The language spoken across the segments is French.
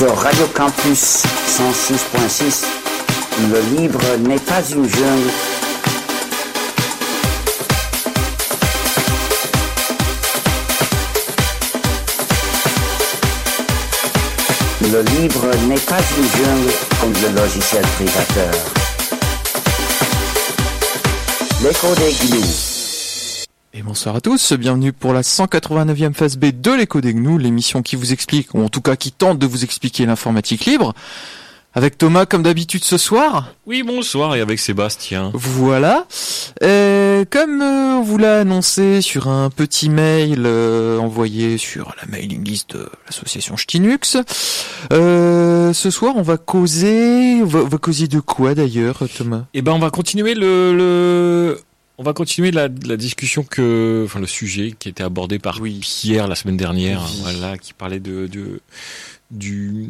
Sur Radio Campus 106.6, le livre n'est pas une jungle. Le livre n'est pas une jungle comme le logiciel privateur. L'écho des. Et bonsoir à tous, bienvenue pour la 189e phase B de l'écho des gnous, l'émission qui vous explique, ou en tout cas qui tente de vous expliquer l'informatique libre. Avec Thomas comme d'habitude ce soir. Oui, bonsoir, et avec Sébastien. Voilà. Euh, comme euh, on vous l'a annoncé sur un petit mail euh, envoyé sur la mailing list de l'association Ch'tinux, euh, ce soir on va causer, on va, on va causer de quoi d'ailleurs Thomas? Eh ben, on va continuer le, le... on va continuer la, la discussion que, enfin, le sujet qui était abordé par Oui. Pierre la semaine dernière, Oui. voilà, qui parlait de, de du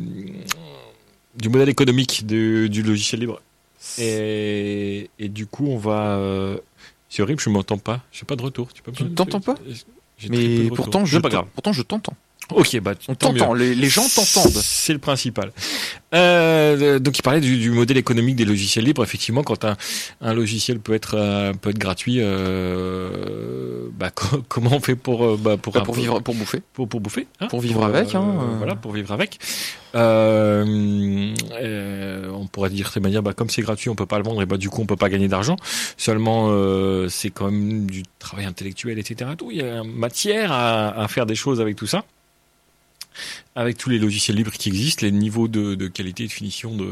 du modèle économique de- du logiciel libre. Et, et du coup, on va. euh, C'est horrible, je m'entends pas. J'ai pas de retour. Tu peux me- t'entends pas Mais pourtant je, pas grave. pourtant je t'entends. Ok, bah On t'entend, les, les gens t'entendent. C'est le principal. Euh, donc il parlait du, du modèle économique des logiciels libres. Effectivement, quand un, un logiciel peut être euh, peut être gratuit, euh, bah, co- comment on fait pour euh, bah, pour, Bah, pour peu- vivre, pour bouffer. pour, pour bouffer, hein Pour vivre avec, hein, euh. Voilà, pour vivre avec. Euh, euh, on pourrait dire de cette manière, bah, comme c'est gratuit, on peut pas le vendre et bah du coup on peut pas gagner d'argent. Seulement, euh, c'est quand même du travail intellectuel, etc. Tout. Il y a matière à, à faire des choses avec tout ça. Avec tous les logiciels libres qui existent, les niveaux de, de qualité et de finition de,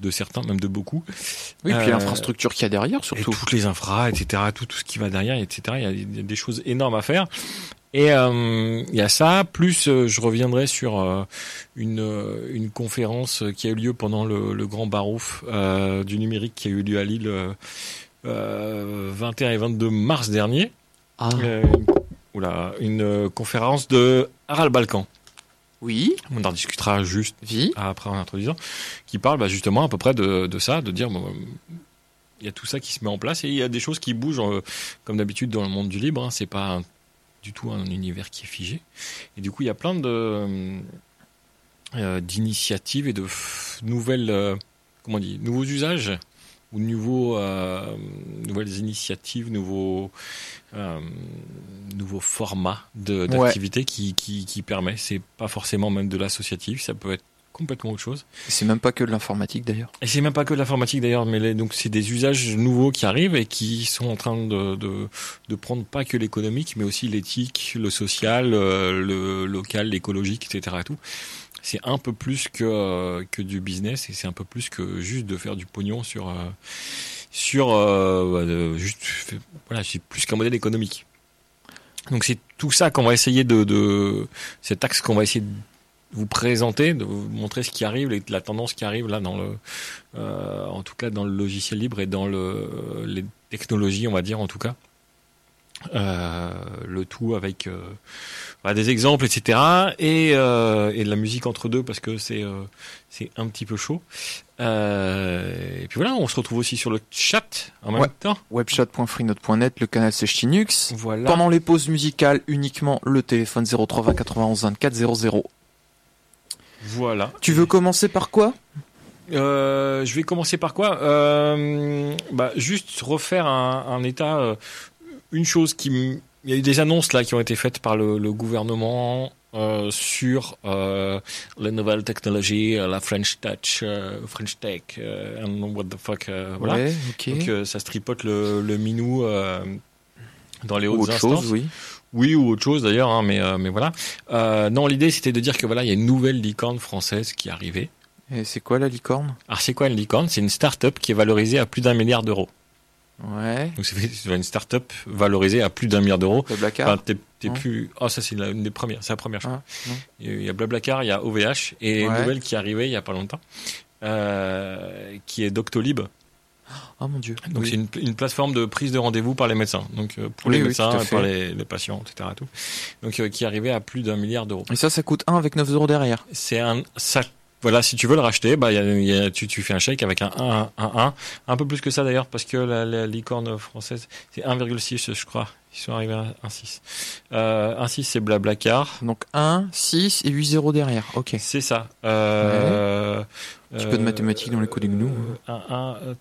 de certains, même de beaucoup. Oui, puis Euh, l'infrastructure qu'il y a derrière Et surtout. toutes les infras, etc., tout, tout ce qui va derrière, etc. Il y a, il y a des choses énormes à faire. Et euh, il y a ça, plus euh, je reviendrai sur euh, une, une conférence qui a eu lieu pendant le, le Grand Barouf du numérique qui a eu lieu à Lille euh, euh, 21 et 22 mars dernier. Ah. Oula, une conférence de Harald Balkan. Oui, On en discutera juste après en introduisant, qui parle bah, justement à peu près de, de ça, de dire bon, il y a tout ça qui se met en place et il y a des choses qui bougent euh, comme d'habitude dans le monde du libre. Hein, c'est pas un- du tout un univers qui est figé. Et du coup, il y a plein de euh, d'initiatives et de nouvelles euh, comment on dit nouveaux usages ou nouveaux euh, nouvelles initiatives, nouveaux euh, nouveaux formats Ouais. d'activités qui, qui qui permet. C'est pas forcément même de l'associatif, ça peut être complètement autre chose. C'est même pas que de l'informatique d'ailleurs. Et c'est même pas que de l'informatique d'ailleurs, mais les- donc c'est des usages nouveaux qui arrivent et qui sont en train de, de, de prendre pas que l'économique, mais aussi l'éthique, le social, euh, le local, l'écologique, etc. et tout. C'est un peu plus que, euh, que du business et c'est un peu plus que juste de faire du pognon sur, euh, sur euh, bah, juste, voilà, c'est plus qu'un modèle économique. Donc c'est tout ça qu'on va essayer de, cet axe qu'on va essayer de vous présenter, de vous montrer ce qui arrive, la tendance qui arrive là dans le, en tout cas dans le logiciel libre et dans le, les technologies, on va dire en tout cas. Euh, le tout avec euh, des exemples, etc. Et, euh, et de la musique entre deux parce que c'est c'est un petit peu chaud. Et puis voilà, on se retrouve aussi sur le chat en même Ouais. temps. Webchat.freenode.net, le canal c'est Ch'tinux. Voilà. Pendant les pauses musicales, uniquement le téléphone 0320 91 24 00. Voilà. Tu veux commencer par quoi? Euh, je vais commencer par quoi? Euh, bah, Juste refaire un, un état. Euh, une chose qui. Il y a eu des annonces là qui ont été faites par le, le gouvernement euh, sur euh, les nouvelles technologies, euh, la French Touch, euh, French Tech, euh, don't know what the fuck. euh, voilà. Ouais, ok. Donc euh, ça se tripote le, le minou euh, dans les Ou hautes autre instances. chose, oui. Oui, ou autre chose d'ailleurs, hein, mais, euh, mais voilà. Euh, non, l'idée c'était de dire que voilà, il y a une nouvelle licorne française qui est arrivée. Et c'est quoi la licorne? Alors c'est quoi une licorne? C'est une start-up qui est valorisée à plus d'un milliard d'euros. Ouais. Donc c'est une start-up valorisée à plus d'un milliard d'euros. Le Blacard Enfin, Non. plus. Oh, ça c'est la- une des premières. C'est la première. Ah. Il y a Blablacar, il y a OVH et une Ouais. nouvelle qui est arrivée il y a pas longtemps, euh, qui est Doctolib. Ah mon dieu. Donc Oui. c'est une, une plateforme de prise de rendez-vous par les médecins. Donc euh, pour Oui, les oui, médecins, par fait. les, les patients, etc. Tout. Donc euh, qui est arrivé à plus d'un milliard d'euros. Et ça, ça coûte 1 avec 9 euros derrière. C'est un, ça voilà, si tu veux le racheter, bah, y a, y a, tu, tu fais un chèque avec un 1, un 1, un peu plus que ça d'ailleurs, parce que la, la licorne française, c'est 1,6, je crois. Ils sont arrivés à 1,6. Euh, 1,6, c'est Blablacar. Donc 1, 6 et 8 0 derrière. Ok. C'est ça. Euh, Un petit peu de mathématiques dans les coups de. Euh, un, un, euh,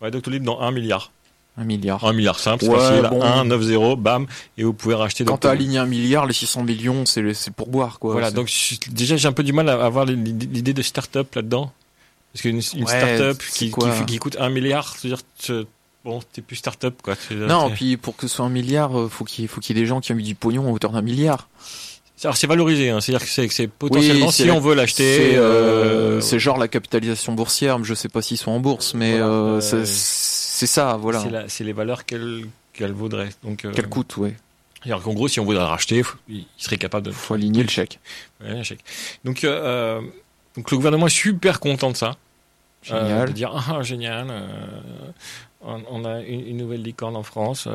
ouais, Doctolib dans 1 milliard. Un milliard. 1 milliard simple, c'est Ouais, facile. bon. 1, 9, 0, bam, et vous pouvez racheter Quand t'as aligné un milliard, les 600 millions, c'est c'est pour boire, quoi. Voilà, donc je- déjà j'ai un peu du mal à avoir l'idée de start-up là-dedans. Parce qu'une une Ouais, start-up qui, qui, qui coûte un milliard, c'est-à-dire bon, t'es plus start-up quoi. Non, puis pour que ce soit un milliard, euh, faut qu'il faut qu'il y ait des gens qui ont mis du pognon à hauteur d'un milliard. Alors c'est valorisé, hein, c'est-à-dire que c'est potentiellement Oui, si on veut l'acheter. C'est euh, euh, c'est genre la capitalisation boursière, mais je sais pas s'ils sont en bourse, mais Voilà, euh, c'est- ça, voilà. c'est les valeurs qu'elle qu'elle vaudrait. Donc, euh, Quel coût, ouais. c'est-à-dire qu'en gros, si on voudrait le racheter, faut- il serait capable de Faut aligner le chèque. Ouais, un chèque. Donc, donc le gouvernement est super content de ça. Génial. de dire ah génial, euh, on, on a une, une nouvelle licorne en France.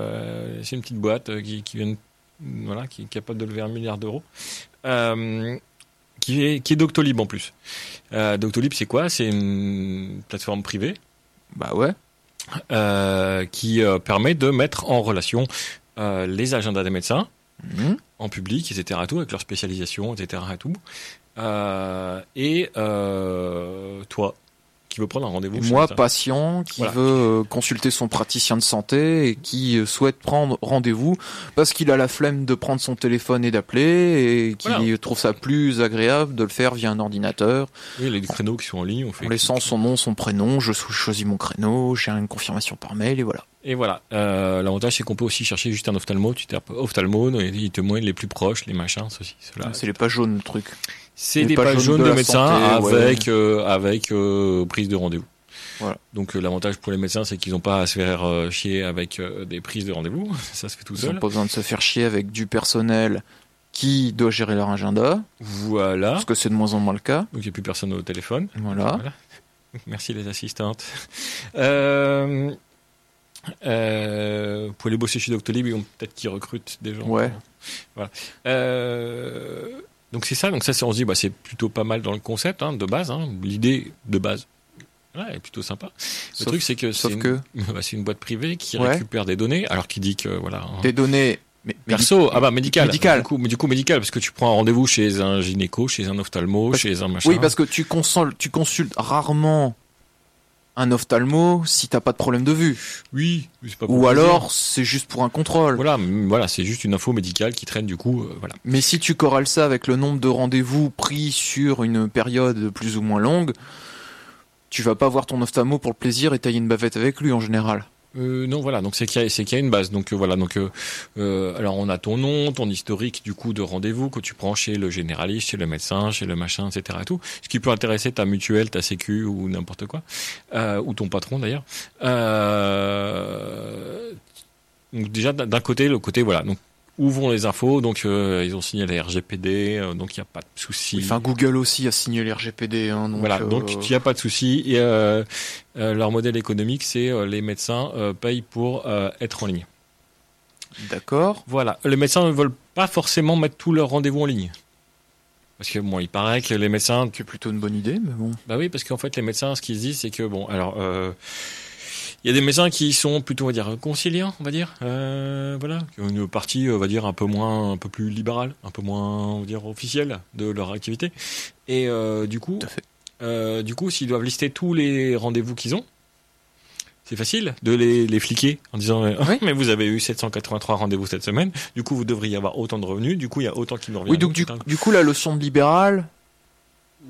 c'est une petite boîte qui, qui vient, de- voilà, qui est capable de lever un milliard d'euros. Euh, qui est qui est Doctolib en plus. Euh, Doctolib c'est quoi? C'est une plateforme privée Bah ouais. euh, qui euh, permet de mettre en relation les agendas des médecins Mhm. en public, etc. Tout, avec leur spécialisation, etc. Et, tout. Et toi, qui veux prendre un rendez-vous moi, patient, qui Voilà. veut euh, consulter son praticien de santé et qui euh, souhaite prendre rendez-vous parce qu'il a la flemme de prendre son téléphone et d'appeler et qui Voilà. trouve ça plus agréable de le faire via un ordinateur Oui, les créneaux qui sont en ligne, on fait. en laissant son nom, son prénom, je cho- choisis mon créneau, j'ai une confirmation par mail et voilà. Et voilà. Euh, L'avantage, c'est qu'on peut aussi chercher juste un ophtalmo. Tu tapes ophtalmo, il te montre les plus proches, les machins, ceci, cela. C'est les pages jaunes le truc. C'est des pages pages jaunes de médecins santé, ouais. avec euh, avec euh, prise de rendez-vous. Voilà. Donc euh, l'avantage pour les médecins, c'est qu'ils n'ont pas à se faire euh, chier avec des prises de rendez-vous. Ça se fait tout Ils n'ont seul. pas besoin de se faire chier avec du personnel qui doit gérer leur agenda, Voilà. parce que c'est de moins en moins le cas. Donc il n'y a plus personne au téléphone. Voilà. Voilà. Merci les assistantes. Euh, euh, vous pouvez aller bosser chez Doctolib, ils peut-être qu'ils recrutent des gens. Ouais. Voilà. Euh, donc c'est ça. Donc ça, c'est- on se dit, bah, c'est plutôt pas mal dans le concept hein, de base. hein. L'idée de base, voilà, est plutôt sympa. Le truc, c'est que sauf c'est une, que bah, c'est une boîte privée qui Ouais. récupère des données, alors qui dit que voilà. hein, des données mais, Perso, ah bah médical. Médical. Du coup, du coup médical, parce que tu prends un rendez-vous chez un gynéco, chez un ophtalmo, Parce- chez un machin. Oui, parce que tu consultes, tu consultes rarement un ophtalmo si t'as pas de problème de vue. oui, pas Ou alors, c'est juste pour un contrôle. Voilà, voilà, c'est juste une info médicale qui traîne du coup, euh, voilà. Mais si tu corrèles ça avec le nombre de rendez-vous pris sur une période plus ou moins longue, tu vas pas voir ton ophtalmo pour le plaisir et tailler une bavette avec lui en général. Euh, non, voilà, donc c'est qu'il y, qu'il y a une base. Donc euh, voilà, donc euh, euh, alors on a ton nom, ton historique du coup de rendez-vous que tu prends chez le généraliste, chez le médecin, chez le machin, etc. Et tout, ce qui peut intéresser ta mutuelle, ta sécu ou n'importe quoi, euh, ou ton patron d'ailleurs. Donc déjà d'un côté, le côté voilà, donc où vont les infos Donc euh, ils ont signé la RGPD, euh, donc il n'y a pas de souci. Enfin, Google aussi a signé les RGPD. Hein, donc, Voilà, euh, donc il n'y a pas de souci. Et euh, euh, leur modèle économique, c'est euh, les médecins euh, payent pour euh, être en ligne. D'accord. Voilà, les médecins ne veulent pas forcément mettre tous leurs rendez-vous en ligne. Parce que bon, il paraît que les médecins, C'est plutôt une bonne idée, mais bon. bah oui, parce qu'en fait les médecins, ce qu'ils se disent, c'est que bon, alors euh, il y a des médecins qui sont plutôt, on va dire, conciliants, on va dire, euh, voilà, qui ont une partie, on va dire, un peu moins, un peu plus libérale, un peu moins, on va dire, officielle de leur activité. Et euh, du coup, euh, du coup, s'ils doivent lister tous les rendez-vous qu'ils ont, c'est facile de les, les fliquer en disant euh, Oui. mais vous avez eu 783 rendez-vous cette semaine, du coup vous devriez avoir autant de revenus, du coup il y a autant qui nous revient. Oui, donc du, du coup, la leçon de libéral,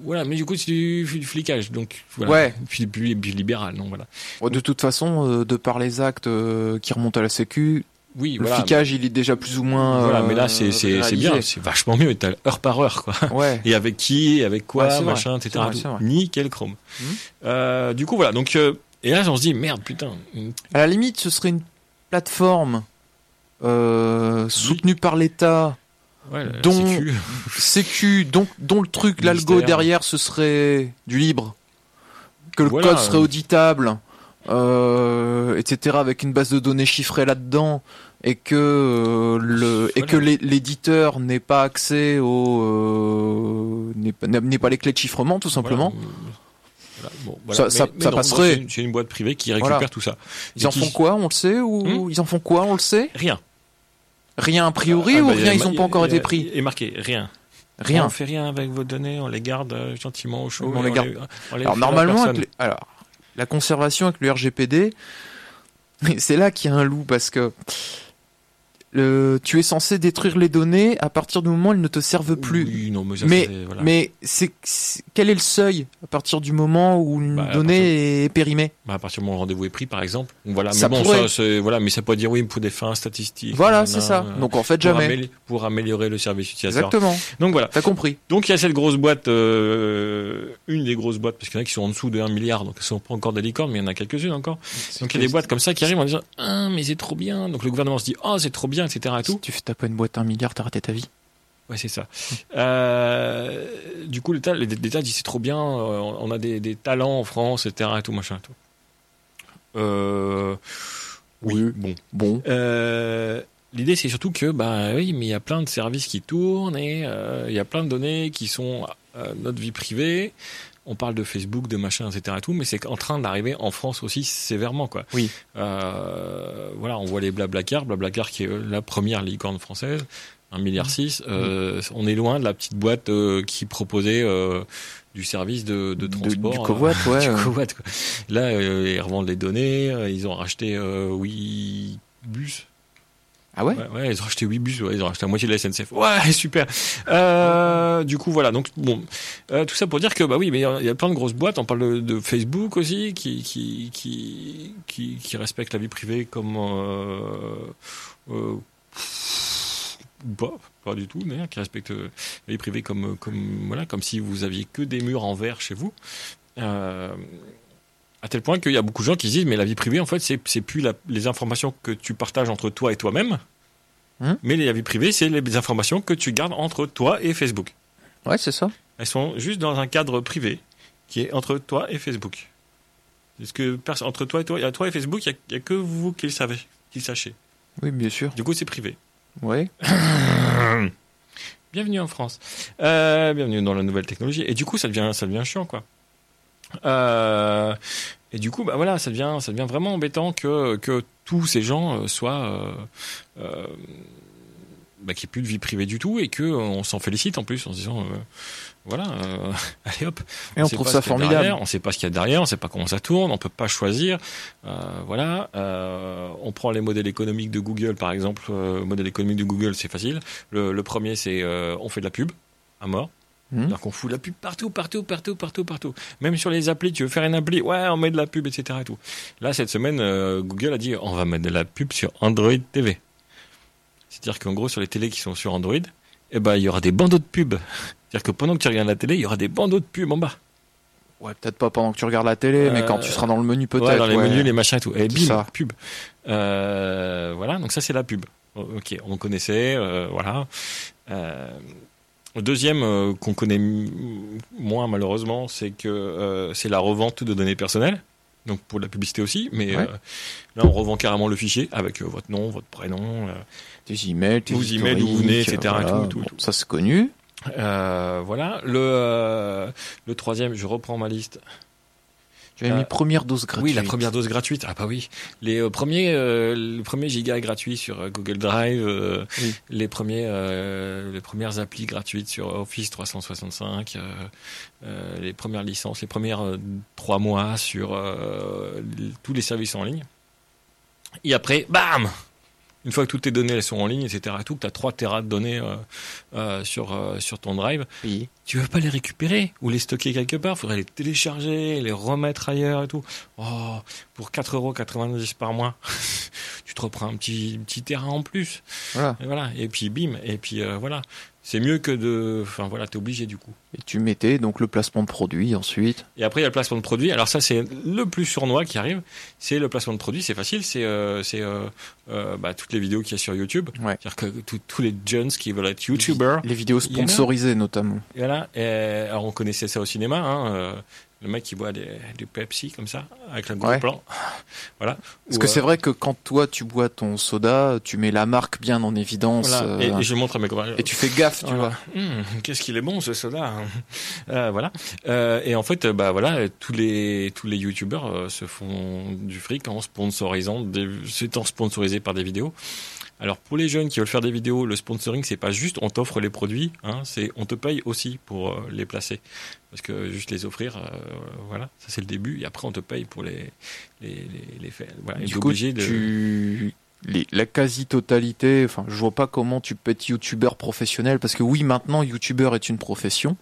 Voilà, mais du coup c'est du, du flicage, donc voilà. Ouais. Puis, puis, puis libéral, non voilà. bon, de toute façon, euh, de par les actes euh, qui remontent à la Sécu, Oui, le voilà. flicage, il est déjà plus ou moins. Voilà, euh, mais là c'est c'est bien, c'est vachement mieux, t'as heure par heure quoi. Ouais. Et avec qui, avec quoi, Ouais, vrai. machin, C'est etc. vrai, vrai. Nickel chrome. Euh, du coup voilà, donc euh, et là on se dit merde putain, À la limite, ce serait une plateforme euh, soutenue par l'État, ouais, Dont- sécu. Sécu, dont, dont le truc, l'algo derrière, ce serait du libre, que le Voilà, code serait euh. auditable, euh, etc., avec une base de données chiffrée là-dedans, et que euh, le et Voilà. que l'é- l'éditeur n'ait pas accès aux euh, n'est pas, n'est pas les clés de chiffrement, tout simplement. Voilà, bon, voilà. Ça- Mais- ça- mais ça non, passerait. C'est une, boîte privée qui récupère Voilà. tout ça. Ils Et en qui- font quoi, on le sait ou Hmm ils en font quoi, on le sait? Rien. Rien a priori Ah, ou bah, rien, ils ont pas encore été pris est marqué rien. Rien. On fait rien avec vos données, on les garde euh, gentiment au chaud. On et les garde. on les Alors normalement, les- alors la conservation avec le RGPD, c'est là qu'il y a un loup parce que tu es censé détruire les données à partir du moment où elles ne te servent plus. Oui, non, mais, mais c'est- voilà. mais c'est c'est- quel est le seuil à partir du moment où une Bah, donnée est périmée? Bah, à partir du moment où le rendez-vous est pris, par exemple. Voilà, Ça mais bon, pourrait. ça, c'est, voilà, mais ça peut dire oui pour des fins statistiques. Voilà, c'est ça. euh, Donc en fait pour, jamais. améliorer, pour améliorer le service utilisateur. Exactement. Donc voilà. T'as compris. Donc il y a cette grosse boîte, euh, une des grosses boîtes, parce qu'il y en a qui sont en dessous de 1 milliard, donc elles sont pas encore des licornes, mais il y en a quelques-unes encore. Donc il y a des boîtes comme ça qui arrivent en disant ah mais c'est trop bien. Donc le gouvernement se dit oh c'est trop bien, etc. Et Si tout. tu fais taper une boîte à un milliard, t'as raté ta vie. Ouais c'est ça. Euh, du coup l'État, l'État dit c'est trop bien, euh, on a des, des talents en France, etc. Et tout machin. et Tout. Euh, oui, Oui. bon. Bon. Euh, L'idée, c'est surtout que, bah oui, mais il y a plein de services qui tournent et euh, il y a plein de données qui sont euh, notre vie privée. On parle de Facebook, de machin, etc. Et tout, mais c'est en train d'arriver en France aussi sévèrement, quoi. Oui. Euh, voilà, on voit les Blablacar, Blablacar qui est la première licorne française, 1,6 milliard. six. Euh, On est loin de la petite boîte euh, qui proposait euh, du service de, de De- transport. du covoit, ouais. du covoit, quoi. Là, euh, ils revendent les données. ils ont racheté oui bus. Ah ouais, Ouais, ils ont racheté 8 bus, ils ont racheté la moitié de la SNCF. Ouais, super. Euh, du coup, voilà. Donc, bon, euh, tout ça pour dire que, bah oui, mais il y a plein de grosses boîtes. On parle de, Facebook aussi, qui, qui, qui, qui, respectent la vie privée comme, euh, ou pas, pas du tout, d'ailleurs, qui respectent euh, la vie privée comme, comme, voilà, comme si vous aviez que des murs en verre chez vous. À tel point qu'il y a beaucoup de gens qui se disent mais la vie privée en fait c'est c'est plus la- les informations que tu partages entre toi et toi-même Hein mais la vie privée c'est les informations que tu gardes entre toi et Facebook ouais, c'est ça. elles sont juste dans un cadre privé qui est entre toi et Facebook est-ce que pers- entre toi et toi, et toi et Facebook il y, a que vous qui le savez qui le sachez Oui, bien sûr. du coup c'est privé Ouais. Bienvenue en France. Euh, bienvenue dans la nouvelle technologie. Et du coup, ça devient, ça devient chiant, quoi. Euh, et du coup, bah voilà, ça devient, ça devient vraiment embêtant que, que tous ces gens euh, soient, euh, euh, bah, qu'il n'y ait plus de vie privée du tout et que euh, on s'en félicite en plus en se disant, euh, voilà, euh, allez hop. Et on sait trouve pas ça ce qu'il y a formidable. derrière, on sait pas ce qu'il y a derrière, on sait pas comment ça tourne, on peut pas choisir. Voilà, on prend les modèles économiques de Google par exemple. Modèle économique de Google, c'est facile. Le, le premier, c'est on fait de la pub à mort. Alors qu'on fout de la pub partout, partout, partout, partout, partout. Même sur les applis, tu veux faire une appli, ouais, on met de la pub, etc. Et tout. Là, cette semaine, euh, Google a dit, on va mettre de la pub sur Android TV. C'est-à-dire qu'en gros, sur les télés qui sont sur Android, eh ben, il y aura des bandeaux de pub. C'est-à-dire que pendant que tu regardes la télé, il y aura des bandeaux de pub en bas. Ouais, peut-être pas pendant que tu regardes la télé, mais Euh, quand tu seras dans le menu peut-être. Ouais, dans les ouais. menus, les machins et tout. Et C'est bim, ça. pub. Euh, voilà, donc ça c'est la pub. Oh, Ok, on connaissait, euh, voilà. Le deuxième euh, qu'on connaît moins malheureusement, c'est que euh, c'est la revente de données personnelles. Donc pour la publicité aussi, mais Ouais. euh, là on revend carrément le fichier avec euh, votre nom, votre prénom. euh, Tes emails, tes Vos emails, d'où vous venez, etc., voilà. tout, tout, Bon, tout. Ça c'est connu. euh, voilà. Le, euh, le troisième, je reprends ma liste. Tu as Euh, mis première dose gratuite. Oui, la première dose gratuite. Ah bah oui. Les euh, premiers, euh, le premier giga gratuit sur euh, Google Drive, euh, Oui. les premiers, euh, les premières applis gratuites sur Office 365, euh, euh, les premières licences, les premières euh, trois mois sur euh, tous les services en ligne. Et après, bam Une fois que toutes tes données elles sont en ligne, etc. Et tout, que tu as 3 terras de données euh, euh, sur, euh, sur ton drive, Oui. tu veux pas les récupérer ou les stocker quelque part, faudrait les télécharger, les remettre ailleurs et tout. Oh, pour 4,90€ par mois, tu te reprends un petit, petit terrain en plus. Voilà. Et voilà. Et puis bim, et puis voilà. C'est mieux que de. Enfin voilà, t'es obligé du coup. Et tu mettais donc le placement de produit ensuite. Et après, il y a le placement de produit. Alors ça, c'est le plus sournois qui arrive. C'est le placement de produit. C'est facile. C'est euh, c'est euh, euh, bah, toutes les vidéos qu'il y a sur YouTube. Ouais. C'est-à-dire que tous- tous les jeunes qui veulent être YouTubers, Les vidéos sponsorisées notamment. Et Voilà. Et, alors on connaissait ça au cinéma. Hein, euh, le mec qui boit des, du Pepsi comme ça, avec le gros Ouais. plan. voilà. Parce Ou, que euh, c'est vrai que quand toi tu bois ton soda, tu mets la marque bien en évidence voilà. euh, Et, et je montre à mes copains. et tu fais gaffe, tu Voilà. vois. Hum, Qu'est-ce qu'il est bon ce soda hein. Euh, Voilà. Euh, et en fait, euh, bah voilà, tous les tous les youtubeurs euh, se font du fric en sponsorisant, des, s'étant sponsorisés par des vidéos. Alors pour les jeunes qui veulent faire des vidéos, le sponsoring c'est pas juste on t'offre les produits, hein, c'est on te paye aussi pour euh, les placer. Parce que juste les offrir, euh, voilà, ça c'est le début. Et après on te paye pour les les les, les faire. Voilà, Du coup, obligé de. tu... les- la quasi-totalité, enfin, je vois pas comment tu peux être youtubeur professionnel, parce que oui, maintenant, youtubeur est une profession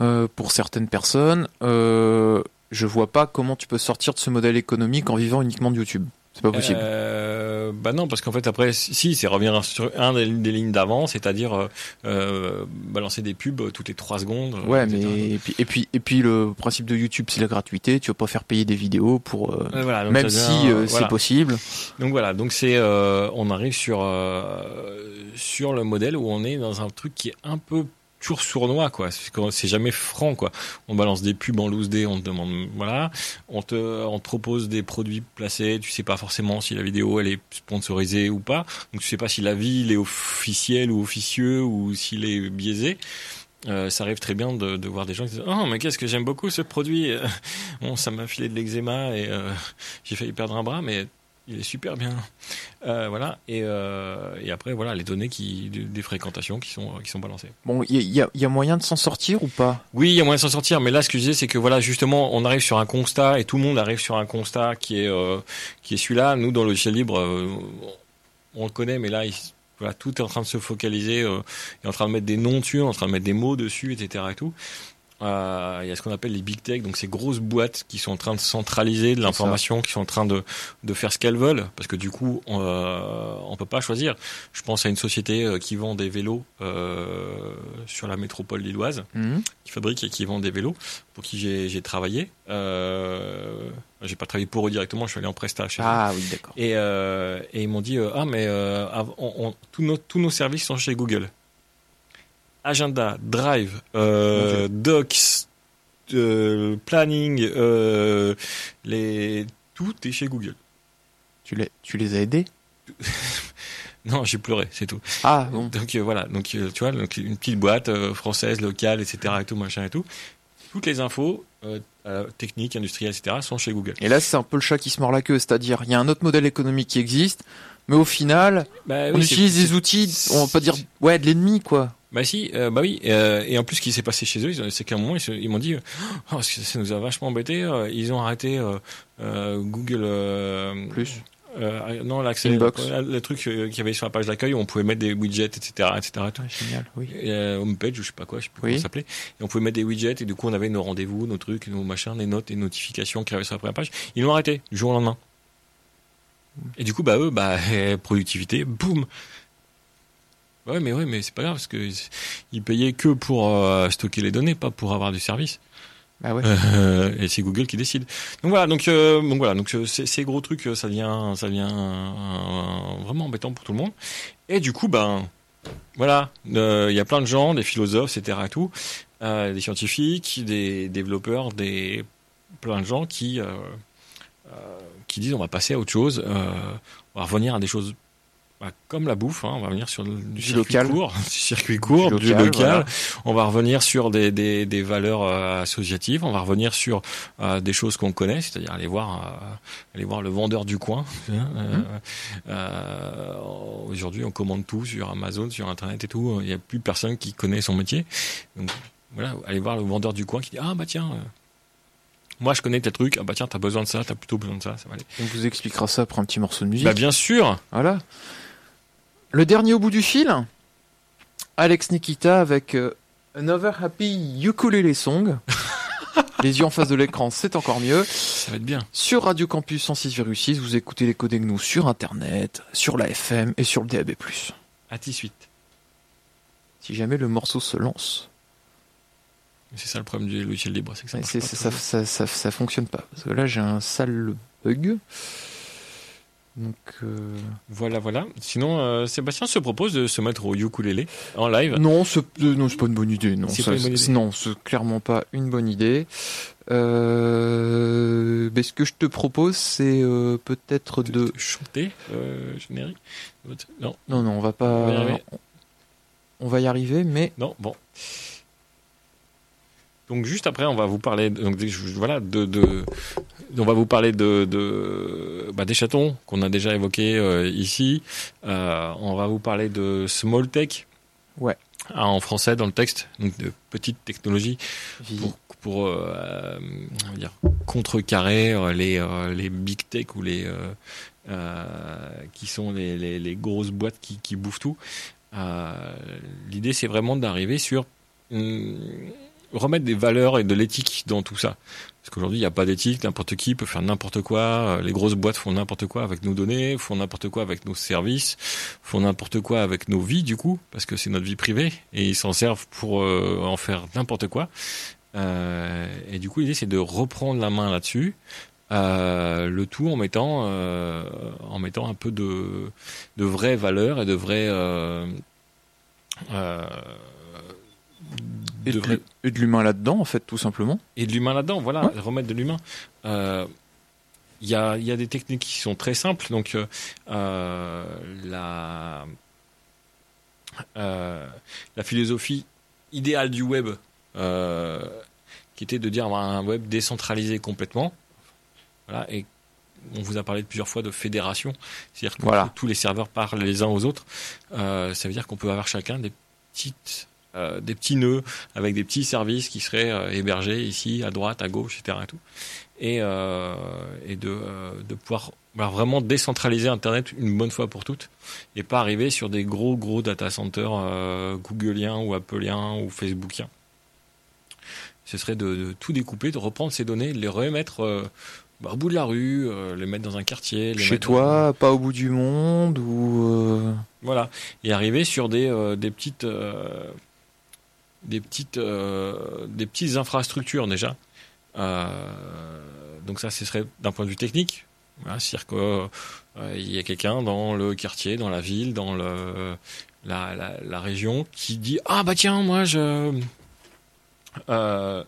euh, pour certaines personnes. Euh, je vois pas comment tu peux sortir de ce modèle économique en vivant uniquement de YouTube. C'est pas possible. Euh, bah non, parce qu'en fait après, si, c'est revenir sur un des, des lignes d'avant, c'est-à-dire euh, euh, balancer des pubs toutes les trois secondes. euh, ouais, etc. mais et puis, et puis et puis le principe de YouTube, c'est la gratuité. Tu vas pas faire payer des vidéos pour euh, voilà, même si voilà. c'est possible. Donc voilà, donc c'est, on arrive sur sur le modèle où on est dans un truc qui est un peu toujours sournois quoi. C'est jamais franc quoi. On balance des pubs en loose day, on te demande voilà, on te on te propose des produits placés, tu sais pas forcément si la vidéo elle est sponsorisée ou pas. Donc tu sais pas si la ville est officielle ou officieux ou s'il est biaisé. Euh, ça arrive très bien de, de voir des gens qui disent oh mais qu'est-ce que j'aime beaucoup ce produit bon ça m'a filé de l'eczéma et euh, j'ai failli perdre un bras mais il est super bien. Euh, voilà. Et, euh, et après voilà les données qui des, fréquentations qui sont qui sont balancées. Bon, il y a, y moyen de s'en sortir ou pas? Oui il y a moyen de s'en sortir. Mais là ce que je disais c'est que voilà justement on arrive sur un constat et tout le monde arrive sur un constat qui est euh, qui est celui-là. Nous dans le logiciel libre on le connaît mais là il, voilà, tout est en train de se focaliser, est en train de mettre des noms dessus, en train de mettre des mots dessus, etc. Et tout. Euh, Il y a ce qu'on appelle les big tech, donc ces grosses boîtes qui sont en train de centraliser de l'information, qui sont en train de, de faire ce qu'elles veulent, parce que du coup, on, euh, on peut pas choisir. Je pense à une société euh, qui vend des vélos euh, sur la métropole lilloise, Mhm. qui fabrique et qui vend des vélos, pour qui j'ai travaillé. Euh, j'ai pas travaillé pour eux directement, je suis allé en prestat chez eux. Ah oui, d'accord. Et, et ils m'ont dit ah mais av- on- on- tous nos tous nos services sont chez Google. Agenda, Drive, euh, Docs, euh, Planning, euh, les tout est chez Google. Tu les, tu les as aidés? Non, j'ai pleuré, c'est tout. Ah bon. Donc voilà, donc tu vois, donc, une petite boîte française, locale, etc. et tout machin et tout. Toutes les infos techniques, industrielles, etc. sont chez Google. Et là, c'est un peu le chat qui se mord la queue, c'est-à-dire, il y a un autre modèle économique qui existe, mais au final, Bah, on oui, utilise des outils, on va pas dire, ouais, de l'ennemi, quoi. Bah si, euh, bah oui, euh, et en plus ce qui s'est passé chez eux, c'est qu'à un moment ils, ils m'ont dit, oh, ça ça nous a vachement embêté, euh, ils ont arrêté euh, euh, Google euh, Plus. euh, non l'accès, le, le truc qu'il y avait sur la page d'accueil où on pouvait mettre des widgets, etc., etc. Ouais, génial, oui. Et, homepage ou je sais pas quoi, je sais plus Oui. comment ça s'appelait. Et on pouvait mettre des widgets et du coup on avait nos rendez-vous, nos trucs, nos machins, les notes et notifications qui arrivaient sur la première page. Ils l'ont arrêté du jour au lendemain. Et du coup bah eux bah productivité, boum. Ouais mais ouais mais c'est pas grave parce que ils payaient que pour euh, stocker les données, pas pour avoir du service. Bah ouais. Euh, et c'est Google qui décide. Donc voilà, donc, euh, donc voilà, donc ces, gros trucs, ça devient, ça devient vraiment embêtant pour tout le monde. Et du coup, ben voilà, il y a plein de gens, des philosophes, etc. Et tout, des scientifiques, des développeurs, des plein de gens qui qui disent on va passer à autre chose, on va revenir à des choses bah, comme la bouffe, hein, on va revenir sur le, du, circuit local. court, du circuit court, Du du local, local. voilà. On va revenir sur des, des, des valeurs euh, associatives. On va revenir sur euh, des choses qu'on connaît, c'est-à-dire aller voir euh, aller voir le vendeur du coin. hein, Mhm. Aujourd'hui, on commande tout sur Amazon, sur Internet et tout. Il n'y a plus personne qui connaît son métier. Donc voilà, aller voir le vendeur du coin qui dit ah bah tiens. moi, je connais tel truc. Ah bah tiens, t'as besoin de ça, t'as plutôt besoin de ça, ça va aller. On vous expliquera ça après un petit morceau de musique. Bah bien sûr. Voilà. Le dernier au bout du fil, Alex Nikita avec euh, Another Happy Ukulele Song. Les yeux en face de l'écran, c'est encore mieux. Ça va être bien. Sur Radio Campus 106,6, vous écoutez les codes nous sur Internet, sur la FM et sur le DAB+. À t suite. Si jamais le morceau se lance. C'est ça le problème du logiciel libre, c'est que ça, ça, ça, ça fonctionne pas. Parce que là, j'ai un sale bug. Donc, euh, Voilà, voilà. Sinon, euh, Sébastien se propose de se mettre au ukulélé en live. non, c'est euh, non, pas une bonne idée. Non, C'est non, clairement pas une bonne idée. Euh, ben, ce que je te propose, c'est peut-être de... de chanter générique. Non, Non, non, on va pas... On va y arriver. On va y arriver, mais... non, bon. Donc juste après, on va vous parler donc voilà de, de on va vous parler de, de bah, des chatons qu'on a déjà évoqués euh, ici. Euh, on va vous parler de small tech. Ouais. Ah, en français dans le texte, donc de petites technologies pour, pour euh, on va dire contrecarrer euh, les euh, les big tech ou les qui sont les, les, les grosses boîtes qui, qui bouffent tout. L'idée c'est vraiment d'arriver sur hum, remettre des valeurs et de l'éthique dans tout ça. Parce qu'aujourd'hui, il n'y a pas d'éthique, n'importe qui peut faire n'importe quoi, euh, les grosses boîtes font n'importe quoi avec nos données, font n'importe quoi avec nos services, font n'importe quoi avec nos vies du coup, parce que c'est notre vie privée, et ils s'en servent pour euh, en faire n'importe quoi. Euh, et du coup, l'idée, c'est de reprendre la main là-dessus, euh, le tout en mettant, euh, en mettant un peu de, de vraies valeurs et de vraies... Euh, Et de de, vraies- l'hu- et de l'humain là-dedans, en fait, tout simplement. et de l'humain là-dedans, voilà, Ouais. remettre de l'humain. Euh, Il y, a, il y a des techniques qui sont très simples, donc euh, euh, la, euh, la philosophie idéale du web, euh, qui était de dire avoir un web décentralisé complètement, voilà, et on vous a parlé plusieurs fois de fédération, c'est-à-dire que Voilà. tous les serveurs parlent les uns aux autres, euh, ça veut dire qu'on peut avoir chacun des petites euh, des petits nœuds avec des petits services qui seraient euh, hébergés ici, à droite, à gauche, etc. Et, tout. et, euh, et de, euh, de pouvoir voilà, vraiment décentraliser Internet une bonne fois pour toutes et pas arriver sur des gros, gros data centers euh, googliens ou appleiens ou facebookiens. Ce serait de, de tout découper, de reprendre ces données, de les remettre euh, bah, au bout de la rue, euh, les mettre dans un quartier. Les Chez toi, pas au bout du monde, ou... euh, voilà, et arriver sur des, euh, des petites, euh, des petites, euh, des petites infrastructures déjà. Euh, donc ça, ce serait d'un point de vue technique. C'est-à-dire qu'il y a quelqu'un dans le quartier, dans la ville, dans le, la, la, région qui dit ah bah tiens moi je euh,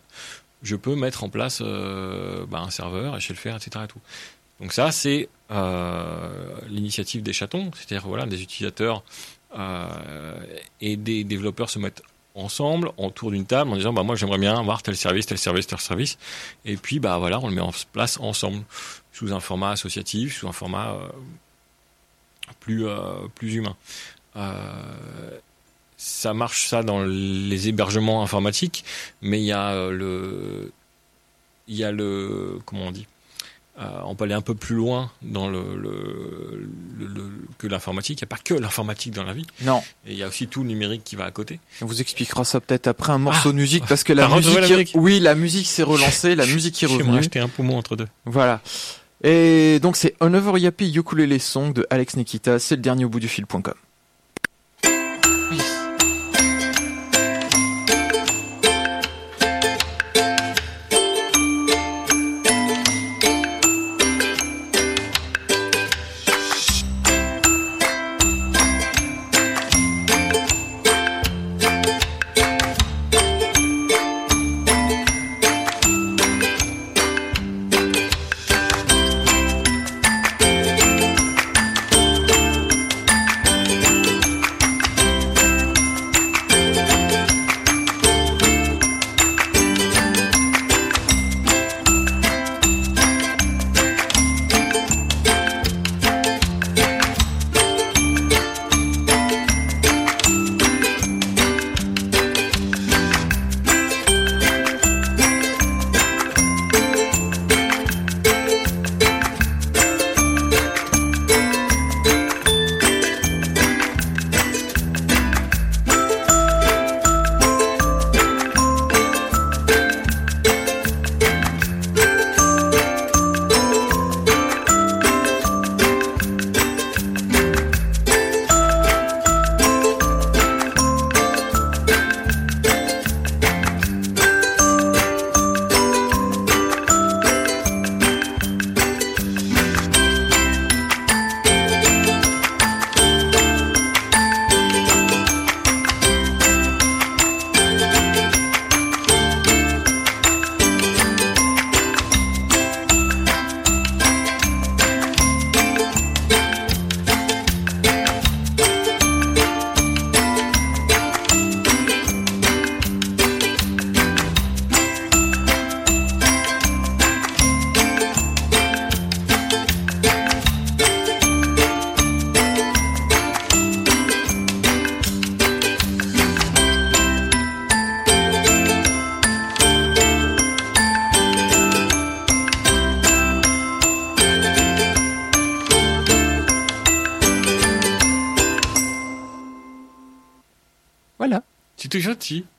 je peux mettre en place euh, bah, un serveur et je sais le faire etc et tout. Donc ça c'est euh, l'initiative des chatons, c'est-à-dire voilà des utilisateurs euh, et des développeurs se mettent ensemble autour d'une table en disant bah moi j'aimerais bien avoir tel service tel service tel service. Et puis bah voilà on le met en place ensemble sous un format associatif sous un format euh, plus euh, plus humain. Euh, ça marche ça dans les hébergements informatiques mais il y a euh, le il y a le comment on dit? Euh, on peut aller un peu plus loin dans le, le, le- le- que l'informatique. Il n'y a pas que l'informatique dans la vie. Non, Et il y a aussi tout le numérique qui va à côté. on vous expliquera ça peut-être après un morceau Ah, de musique, parce que la musique... la est- musique Oui, la musique s'est relancée, la musique est revenue. acheter un poumon entre deux. Voilà. Et donc c'est Another Yappy Ukulele Song de Alex Nikita, c'est le dernier au bout du fil.com.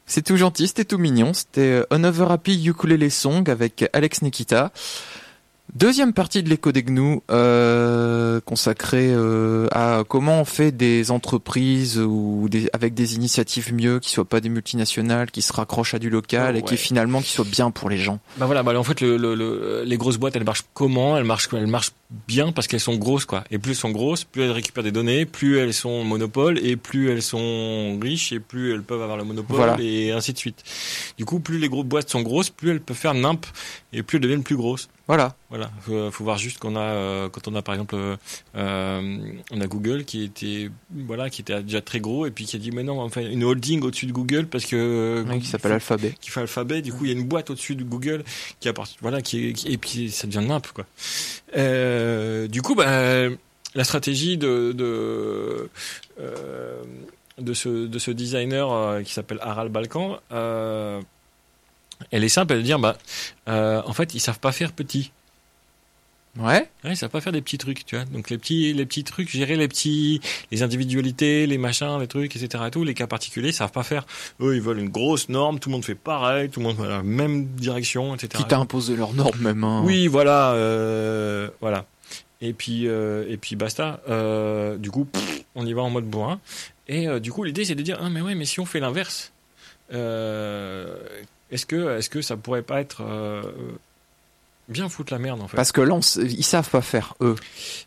C'est tout gentil, c'était tout mignon. C'était euh, Another Happy Ukulele Song avec Alex Nikita. Deuxième partie de l'écho des gnous euh, consacrée euh, à comment on fait des entreprises ou des, avec des initiatives mieux, qui soient pas des multinationales, qui se raccrochent à du local Oh, et qui finalement qui soient bien pour les gens. Bah voilà, bah en fait, le, le- le- les grosses boîtes, elles marchent comment? Elles marchent, elles marchent bien parce qu'elles sont grosses, quoi. Et plus elles sont grosses, plus elles récupèrent des données, plus elles sont monopole, et plus elles sont riches, et plus elles peuvent avoir le monopole, Voilà. et ainsi de suite. Du coup, plus les grosses boîtes sont grosses, plus elles peuvent faire nimp, et plus elles deviennent plus grosses. Voilà. Voilà, faut, faut voir juste qu'on a, euh, quand on a par exemple, euh, euh, on a Google qui était, voilà, qui était déjà très gros et puis qui a dit mais non, enfin une holding au-dessus de Google parce que Oui, qui s'appelle Alphabet. qui fait Alphabet. Du coup, il y a une boîte au-dessus de Google qui apporte, voilà, qui, et puis ça devient nimp quoi. Euh, du coup, bah, la stratégie de de de ce de ce designer euh, qui s'appelle Harald Balkan, euh, elle est simple, elle veut dire bah, euh, en fait, ils savent pas faire petit. Ouais. Ouais, ils savent pas faire des petits trucs, tu vois. Donc les petits, les petits trucs, gérer les petits, les individualités, les machins, les trucs, etc. Et tout, les cas particuliers, ils savent pas faire. Eux, ils veulent une grosse norme, tout le monde fait pareil, tout le monde va dans la même direction, etc. Qui t'a imposé leurs normes même. hein. Oui, voilà, euh, voilà. Et puis, euh, et puis basta. Euh, du coup, pff, on y va en mode bourrin. Et du coup, l'idée, c'est de dire, ah, mais ouais, mais si on fait l'inverse, euh, est-ce que, est-ce que ça pourrait pas être euh, bien foutre la merde en fait? Parce que là, on ils savent pas faire eux.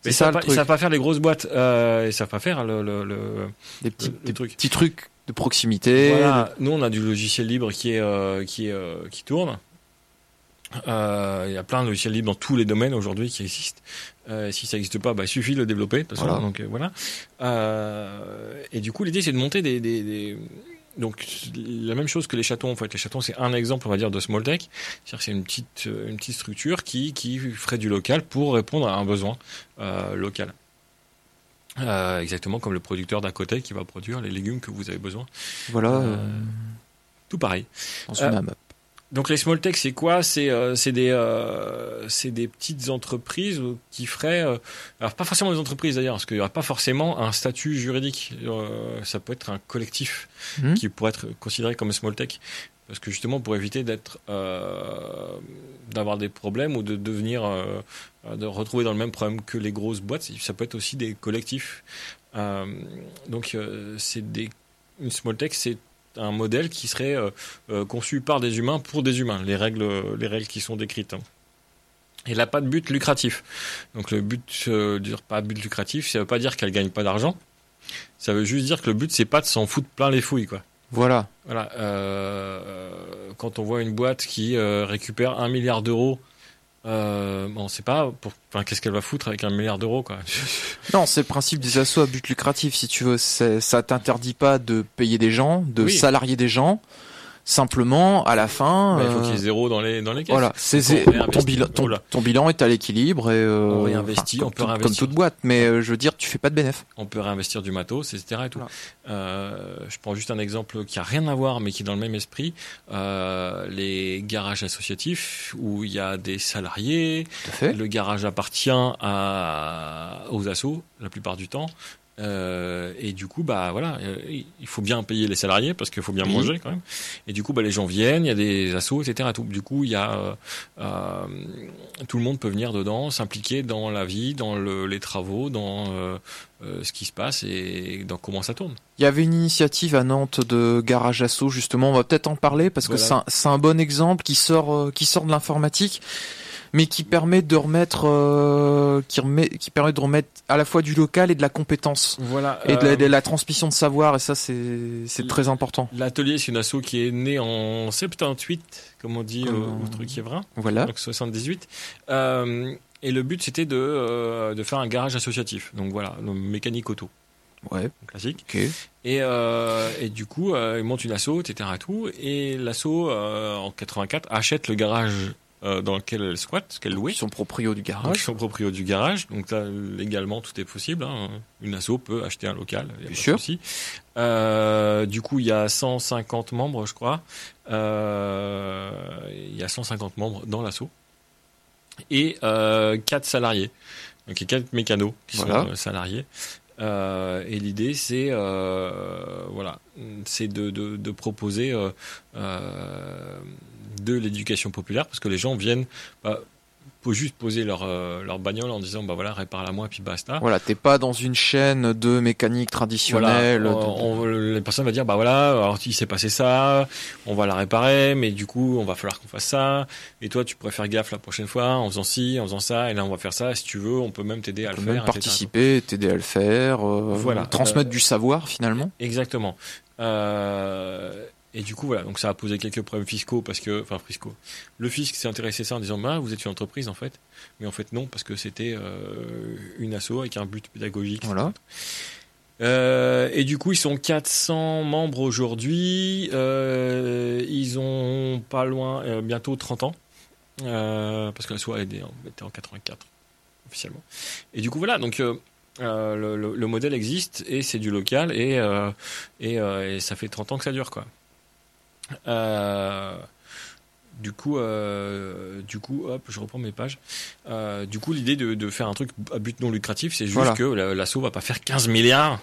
Mais ils ça savent le pas, ils savent pas faire les grosses boîtes. Euh, ils savent pas faire le, le, le, Des petits, le- le des truc. petits trucs de proximité. Voilà. Nous, on a du logiciel libre qui est euh, qui est euh, qui tourne. Il y a plein de logiciels libres dans tous les domaines aujourd'hui qui existent. Si ça n'existe pas, bah, il suffit de le développer. De toute façon. Voilà. Donc voilà. Et du coup, l'idée c'est de monter des, des, des- donc la même chose que les chatons. En fait, les chatons c'est un exemple, on va dire, de small tech. C'est-à-dire que c'est une petite euh, une petite structure qui qui ferait du local pour répondre à un besoin euh, local. Euh, exactement comme le producteur d'à côté qui va produire les légumes que vous avez besoin. Voilà. Euh, euh, Tout pareil. AMAP. Donc les small tech, c'est quoi? C'est euh, c'est des euh, c'est des petites entreprises qui feraient euh, alors pas forcément des entreprises d'ailleurs parce qu'il y aura pas forcément un statut juridique. Euh, ça peut être un collectif Mhm. qui pourrait être considéré comme small tech parce que justement pour éviter d'être euh, d'avoir des problèmes ou de devenir euh, de retrouver dans le même problème que les grosses boîtes, ça peut être aussi des collectifs. Euh, donc euh, c'est des une small tech, c'est un modèle qui serait euh, euh, conçu par des humains pour des humains, les règles, les règles qui sont décrites. hein. Et elle n'a pas de but lucratif. Donc le but, euh, dire pas but lucratif, ça veut pas dire qu'elle gagne pas d'argent. Ça veut juste dire que le but c'est pas de s'en foutre plein les fouilles, quoi. Voilà. Voilà. euh, euh, quand on voit une boîte qui euh, récupère un milliard d'euros, euh, bon, on sait pas pour, enfin, qu'est-ce qu'elle va foutre avec un milliard d'euros, quoi. Non, c'est le principe des assos à but lucratif, si tu veux. Ça t'interdit pas de payer des gens, de Oui. salarier des gens. Simplement, à la fin, Bah, il faut euh, qu'il y ait zéro dans les dans les caisses. voilà, c'est ton bilan, ton, bilan est à l'équilibre et euh, On réinvestit, comme on peut tout- réinvestir. comme toute boîte. Mais euh, je veux dire, tu fais pas de bénéfice. on peut réinvestir du matos, etc. Et tout. Voilà. Euh, je prends juste un exemple qui a rien à voir, mais qui est dans le même esprit. Les garages associatifs où il y a des salariés. Tout à fait. Le garage appartient à, aux assos la plupart du temps. Euh, et du coup, bah voilà, euh, il faut bien payer les salariés parce qu'il faut bien Oui. manger quand même. Et du coup, bah les gens viennent, il y a des assos, etc. Tout. Du coup, il y a euh, euh, tout le monde peut venir dedans, s'impliquer dans la vie, dans le, les travaux, dans euh, ce qui se passe et dans comment ça tourne. Il y avait une initiative à Nantes de garage asso justement. On va peut-être en parler parce que c'est un, un bon exemple qui sort qui sort de l'informatique, mais qui permet de remettre euh, qui remet qui permet de remettre à la fois du local et de la compétence Voilà. et de la, euh, de la transmission de savoir. Et ça, c'est très important. L'atelier, c'est une asso qui est née en 78, comme on dit Comme au, on- au truc Évrin. Voilà. donc 78. Euh, et le but, c'était de, euh, de faire un garage associatif. Donc voilà, le mécanique auto, Ouais. classique. Ok. Et, euh, et du coup, euh, ils montent une asso, etc. Et, tout, et l'asso, euh, en 84, achète le garage euh, dans lequel elle squatte, qu'elle louait. Ils sont proprios du Donc, ils garage. sont proprios du garage. Donc là, légalement, tout est possible. hein. Une asso peut acheter un local. y a Bien pas de sûr. souci. Euh, du coup, il y a 150 membres, je crois. Euh, il y a 150 membres dans l'asso. Et euh, 4 salariés. Donc, il y a 4 mécanos qui Voilà. sont euh, salariés. Euh, et l'idée, c'est euh, voilà, c'est de, de, de proposer euh, euh, de l'éducation populaire parce que les gens viennent. Bah, faut juste poser leur, euh, leur bagnole en disant bah voilà répare-la moi puis basta Voilà, t'es pas dans une chaîne de mécanique traditionnelle. voilà, de- on, on- la personne va dire bah voilà alors il s'est passé ça on va la réparer mais du coup on va falloir qu'on fasse ça et toi tu pourrais faire gaffe la prochaine fois en faisant ci en faisant ça et là on va faire ça si tu veux on peut même t'aider à le même faire etc. participer, t'aider à le faire, euh, Voilà. transmettre Euh, du savoir finalement. Exactement. Euh, et du coup, voilà, donc ça a posé quelques problèmes fiscaux parce que, enfin, fiscaux. Le fisc s'est intéressé à ça en disant, bah, vous êtes une entreprise en fait. Mais en fait, non, parce que c'était euh, une asso avec un but pédagogique. Voilà. Euh, et du coup, ils sont 400 membres aujourd'hui. Euh, ils ont pas loin, bientôt 30 ans. Parce que la SOA était en, était en 84, officiellement. Et du coup, voilà, donc euh, le, le- le modèle existe et c'est du local et, euh, et, euh, et ça fait 30 ans que ça dure, quoi. Euh, du coup, euh, du coup, hop, je reprends mes pages. Euh, du coup, l'idée de, de faire un truc à but non lucratif, c'est juste Voilà. que la- l'assaut va pas faire 15 milliards,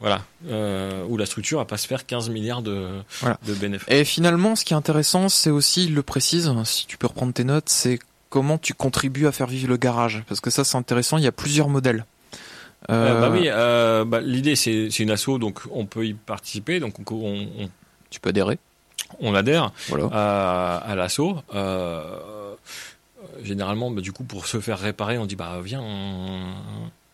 voilà, euh, ou la structure va pas se faire 15 milliards de, Voilà. de bénéfices. Et finalement, ce qui est intéressant, c'est aussi, il le précise, si tu peux reprendre tes notes, c'est comment tu contribues à faire vivre le garage. Parce que ça, c'est intéressant, il y a plusieurs modèles. Bah oui, bah, l'idée c'est c'est une asso, donc on peut y participer, donc on, on, on- Tu peux adhérer. On adhère Voilà. à, à l'assaut. Euh, généralement, bah, du coup, pour se faire réparer, on dit bah viens, on,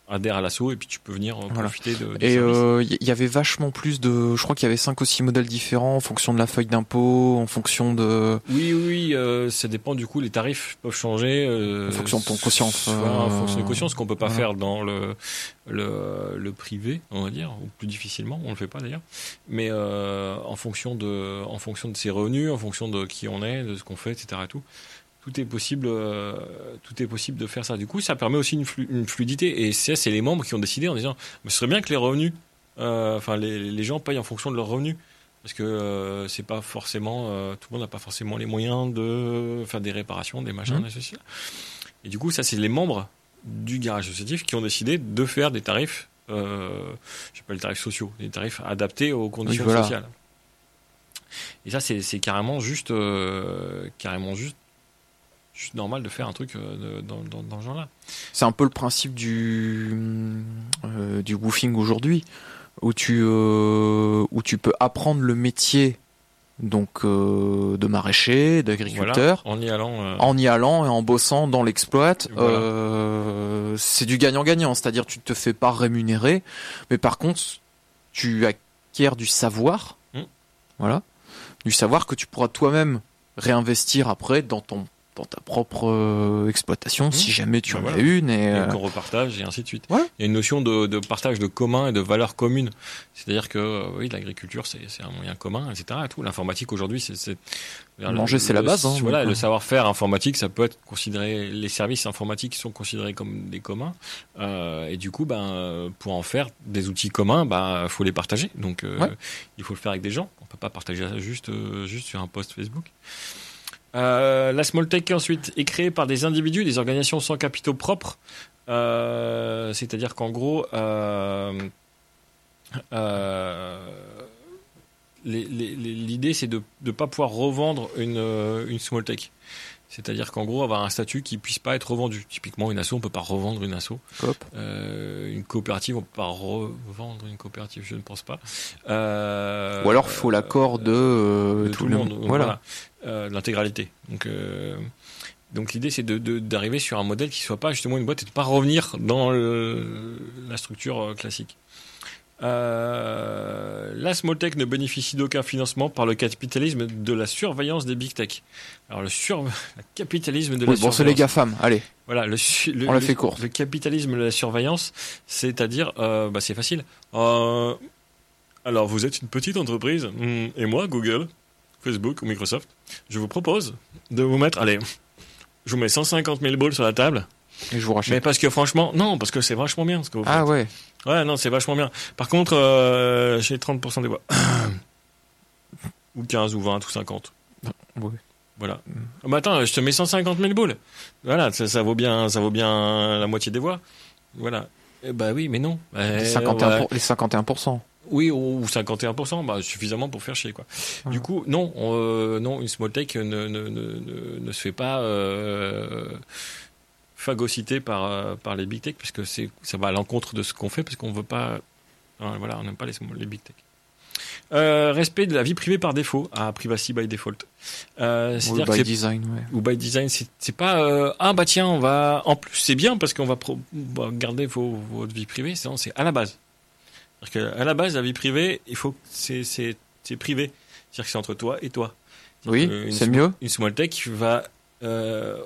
adhère à l'assaut et puis tu peux venir Voilà. profiter de. des Et euh, il y, avait vachement plus de... Je crois qu'il y avait cinq ou six modèles différents en fonction de la feuille d'impôt, en fonction de... Oui, oui, euh, ça dépend du coup, les tarifs peuvent changer. euh, En fonction de ton quotient, soit euh, En fonction de quotient, ce qu'on peut pas faire dans le, le, le privé, on va dire, ou plus difficilement, on le fait pas d'ailleurs. Mais euh, en, fonction de, en fonction de ses revenus, en fonction de qui on est, de ce qu'on fait, etc. et Tout, tout est possible, euh, tout est possible de faire ça. Du coup, ça permet aussi une, flu- une fluidité. Et ça, c'est les membres qui ont décidé en disant, Mais ce serait bien que les revenus, euh, enfin les, les gens payent en fonction de leurs revenus. Parce que euh, c'est pas forcément, tout le monde n'a pas forcément les moyens de faire des réparations, des machins, Mhm. des ceci. Et du coup, ça, c'est les membres du garage associatif qui ont décidé de faire des tarifs, euh, je sais pas les tarifs sociaux, des tarifs adaptés aux conditions voilà. sociales. Et ça, c'est carrément juste, carrément juste, juste normal de faire un truc euh, dans, dans, dans ce genre-là. C'est un peu le principe du, euh, du woofing aujourd'hui, où tu, euh, où tu peux apprendre le métier donc euh, de maraîcher, d'agriculteur, Voilà, en y allant. euh, en y allant et en bossant dans l'exploit. Voilà. Euh, c'est du gagnant-gagnant, c'est-à-dire tu te fais pas rémunérer, mais par contre tu acquiers du savoir, Mm. voilà, du savoir que tu pourras toi-même réinvestir après dans ton dans ta propre euh, exploitation, si jamais tu Bah en voilà. as une. Et, et euh, qu'on repartage et ainsi de suite. Il y a une notion de, de partage de commun et de valeurs communes. C'est-à-dire que euh, oui, l'agriculture c'est un moyen commun, etc. Et tout. L'informatique aujourd'hui, c'est Manger, c'est la base, hein, voilà, le savoir-faire informatique, ça peut être considéré. Les services informatiques sont considérés comme des communs. Euh, et du coup, ben pour en faire des outils communs, ben faut les partager. Donc euh, Ouais. il faut le faire avec des gens. On peut pas partager ça juste juste sur un post Facebook. Euh, la Small Tech ensuite est créée par des individus, des organisations sans capitaux propres. Euh, C'est-à-dire qu'en gros, euh, l'idée c'est de ne pas pouvoir revendre une, une Small Tech. C'est-à-dire qu'en gros, avoir un statut qui puisse pas être revendu. Typiquement, une asso, on peut pas revendre une asso. Coop. Euh, une coopérative, on peut pas revendre une coopérative, je ne pense pas. Euh, ou alors il faut l'accord de, de tout, tout le monde. Voilà. Voilà, Euh, de l'intégralité. Donc, euh, donc l'idée c'est de- de- d'arriver sur un modèle qui soit pas justement une boîte et de pas revenir dans le- la structure euh, classique. Euh, la small tech ne bénéficie d'aucun financement par le capitalisme de la surveillance des big tech. Alors le, sur, le capitalisme de la Oui, bon, c'est les surveillance. GAFAM, allez. Voilà, le, On la fait courte. Le capitalisme de la surveillance, c'est-à-dire, euh, bah, c'est facile. Euh, alors, vous êtes une petite entreprise, hmm, et moi, Google, Facebook ou Microsoft, je vous propose de vous mettre, allez, je vous mets 150 000 balles sur la table, Et je vous mais rachète. parce que franchement, non, parce que c'est vachement bien ce que vous Ah faites. ouais. Ouais, non, c'est vachement bien. Par contre, euh, j'ai 30% des voix. ou 15, ou 20, ou 50. Ouais. Voilà. Ah bah attends, je te mets 150 000 boules. Voilà, ça, ça vaut bien, ça vaut bien la moitié des voix. Voilà. Eh bah oui, mais non. Les Eh, 51%. ouais. pour- les 51%. Oui, ou 51%, bah, suffisamment pour faire chier, quoi. Du coup, non, on, euh, non, une small tech ne, ne, ne, ne, ne se fait pas euh, phagocyter par, euh, par les big tech, puisque c'est, ça va à l'encontre de ce qu'on fait, parce qu'on veut pas, hein, voilà, on n'aime pas les, small- les big tech. Euh, respect de la vie privée par défaut, à privacy by default. Euh, que by c'est design, ouais. ou by design, c'est pas euh, ah bah tiens on va en plus c'est bien parce qu'on va, pro- on va garder vos, votre vie privée, c'est à la base. C'est-à-dire la base la vie privée, il faut c'est c'est c'est privé, c'est-à-dire que c'est entre toi et toi. Oui, une c'est sm- mieux. Une small tech va euh,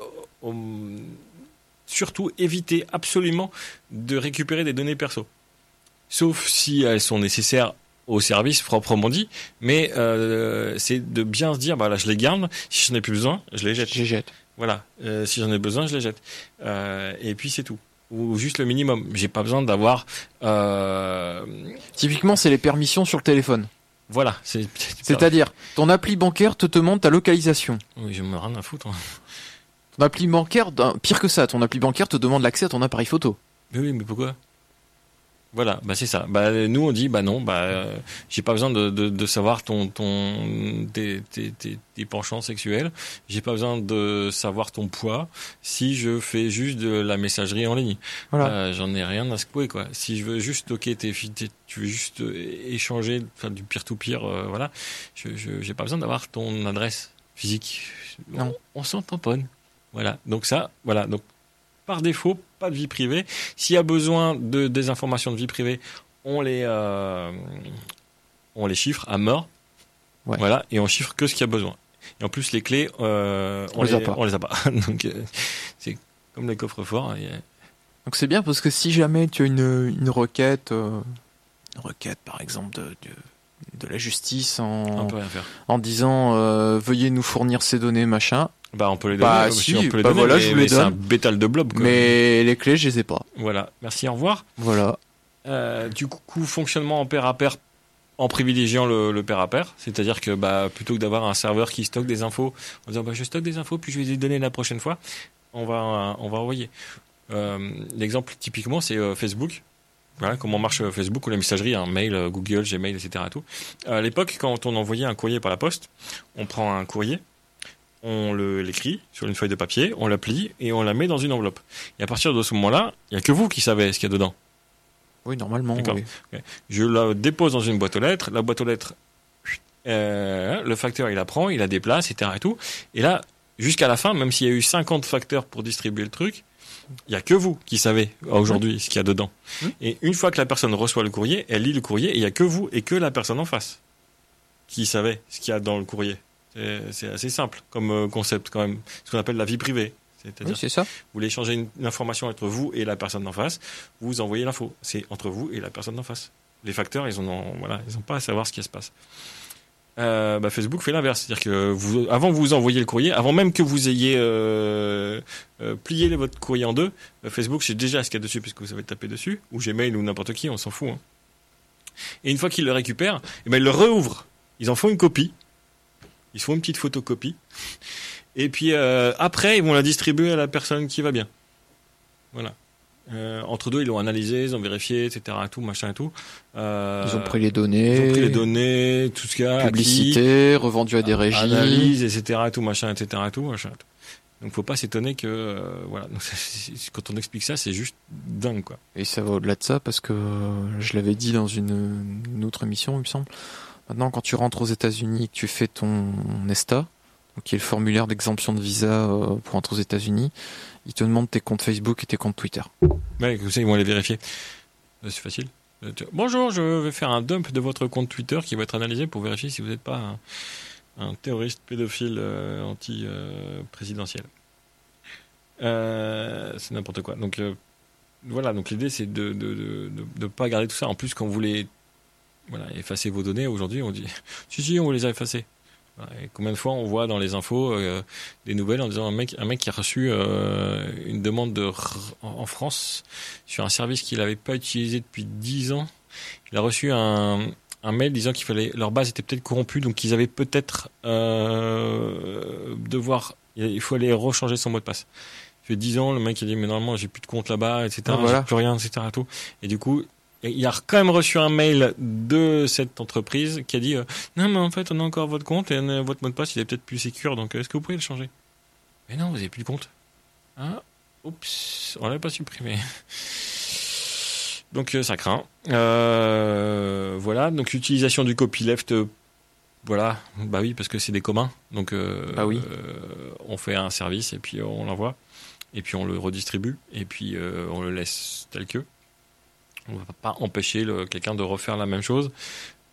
surtout éviter absolument de récupérer des données perso, sauf si elles sont nécessaires au service proprement dit, mais euh, c'est de bien se dire bah là je les garde, si j'en ai plus besoin, je les jette. J'ai jette. Voilà, Euh, si j'en ai besoin, je les jette. Et puis c'est tout. Ou juste le minimum. J'ai pas besoin d'avoir. Euh... Typiquement, c'est les permissions sur le téléphone. Voilà, c'est. C'est-à-dire, ton appli bancaire te demande ta localisation. Oui, je me rien à foutre. Ton appli bancaire, pire que ça, ton appli bancaire te demande l'accès à ton appareil photo. Mais oui, mais pourquoi? Voilà, bah c'est ça. Bah nous on dit bah non, bah euh, j'ai pas besoin de, de, de savoir ton ton tes, tes, tes, tes penchants sexuels. J'ai pas besoin de savoir ton poids si je fais juste de la messagerie en ligne. Voilà. Euh, J'en ai rien à secouer quoi. Si je veux juste stocker tes tu veux juste euh, échanger, faire du peer to peer, voilà. Je je- j'ai pas besoin d'avoir ton adresse physique. Non. On, on s'en tamponne. Voilà. Donc ça, voilà. Donc par défaut, pas de vie privée. S'il y a besoin de des informations de vie privée, on les euh, on les chiffre à mort. Ouais. Voilà, et on chiffre que ce qu'il y a besoin. Et en plus, les clés, euh, On les a pas. On les a pas. Donc euh, c'est comme les coffres forts. et, Donc c'est bien parce que si jamais tu as une, une requête, une requête par exemple de, de, de la justice on en, en disant euh, veuillez nous fournir ces données machin, Bah, on peut les donner. Bah, si, on peut les bah donner, voilà, mais- je vous les mais C'est un donne. bétal de blob. Quoi. mais les clés je les ai pas. Voilà. Merci. Au revoir. Voilà. Euh, du coup, fonctionnement en pair à pair en privilégiant le, le pair à pair, c'est-à-dire que bah, plutôt que d'avoir un serveur qui stocke des infos en disant bah, je stocke des infos puis je vais les donner la prochaine fois, on va on va envoyer. Euh, L'exemple typiquement c'est euh, Facebook. Voilà comment marche euh, Facebook ou la messagerie, un mail, euh, Google, Gmail, etc. Tout. À l'époque, quand on envoyait un courrier par la poste, on prend un courrier, on le- l'écrit sur une feuille de papier, on la plie et on la met dans une enveloppe. Et à partir de ce moment-là, il n'y a que vous qui savez ce qu'il y a dedans. Oui, normalement. Je la dépose dans une boîte aux lettres. La boîte aux lettres, euh, le facteur, il la prend, il la déplace, etc. Et, tout. et là, jusqu'à la fin, même s'il y a eu 50 facteurs pour distribuer le truc, il y a que vous qui savez aujourd'hui ce qu'il y a dedans. Mmh. Et une fois que la personne reçoit le courrier, elle lit le courrier et il y a que vous et que la personne en face qui savait ce qu'il y a dans le courrier. C'est assez simple comme euh, concept quand même, ce qu'on appelle la vie privée. C'est-à-dire Oui, c'est ça. vous voulez échanger une, une information entre vous et la personne d'en face, vous envoyez l'info. C'est entre vous et la personne d'en face. Les facteurs, ils ont, voilà, ils ont pas à savoir ce qui se passe. Euh, bah, Facebook fait l'inverse, c'est-à-dire que vous, avant que vous envoyez le courrier, avant même que vous ayez euh, euh, plié votre courrier en deux, euh, Facebook sait déjà ce qu'il y a dessus puisque vous savez taper dessus, ou Gmail ou n'importe qui, on s'en fout. hein. Et une fois qu'ils le récupèrent, eh ben, ils le réouvrent. Ils en font une copie. Ils font une petite photocopie. Et puis euh, après, ils vont la distribuer à la personne qui va bien. Voilà. Euh, entre deux, ils l'ont analysé, ils ont vérifié, etc. Tout, machin et tout. Euh, Ils ont pris les données. ils ont pris les données, tout ce qu'il y a. acquis, Publicité, revendu à des régies. Analyse, etc. Tout, machin, etc. Tout, machin. tout. Donc faut pas s'étonner que euh, voilà. Donc, quand on explique ça, c'est juste dingue quoi. Et ça va au-delà de ça parce que euh, je l'avais dit dans une, une autre émission, il me semble. Maintenant, quand tu rentres aux États-Unis, que tu fais ton ESTA, qui est le formulaire d'exemption de visa euh, pour entrer aux États-Unis, ils te demandent tes comptes Facebook et tes comptes Twitter. Ouais, comme ça ils vont les vérifier. Euh, C'est facile. Euh, Bonjour, je vais faire un dump de votre compte Twitter qui va être analysé pour vérifier si vous n'êtes pas un, un terroriste pédophile anti-présidentiel. C'est n'importe quoi. Donc voilà, donc l'idée c'est de ne pas garder tout ça. En plus, quand vous voulez voilà, effacer vos données aujourd'hui, on dit si si, on vous les a effacées. Et combien de fois on voit dans les infos euh, des nouvelles en disant un mec, un mec qui a reçu euh, une demande de en France sur un service qu'il n'avait pas utilisé depuis 10 ans. Il a reçu un, un mail disant qu'il fallait leur base était peut-être corrompue, donc ils avaient peut-être euh, devoir il faut aller rechanger son mot de passe. Ça fait 10 ans, le mec il dit mais normalement j'ai plus de compte là-bas, etc. Ah, voilà. J'ai plus rien, etc. Tout. Et du coup, il a quand même reçu un mail de cette entreprise qui a dit euh, non mais en fait on a encore votre compte et euh, votre mot de passe il est peut-être plus sécure donc euh, est-ce que vous pouvez le changer? Mais non vous avez plus de compte. Ah, oups, on l'a pas supprimé. Donc ça craint. Voilà, donc l'utilisation du copyleft, voilà, bah oui parce que c'est des communs, donc Bah oui. on fait un service et puis on l'envoie et puis on le redistribue et puis on le laisse tel que. On va pas empêcher quelqu'un de refaire la même chose.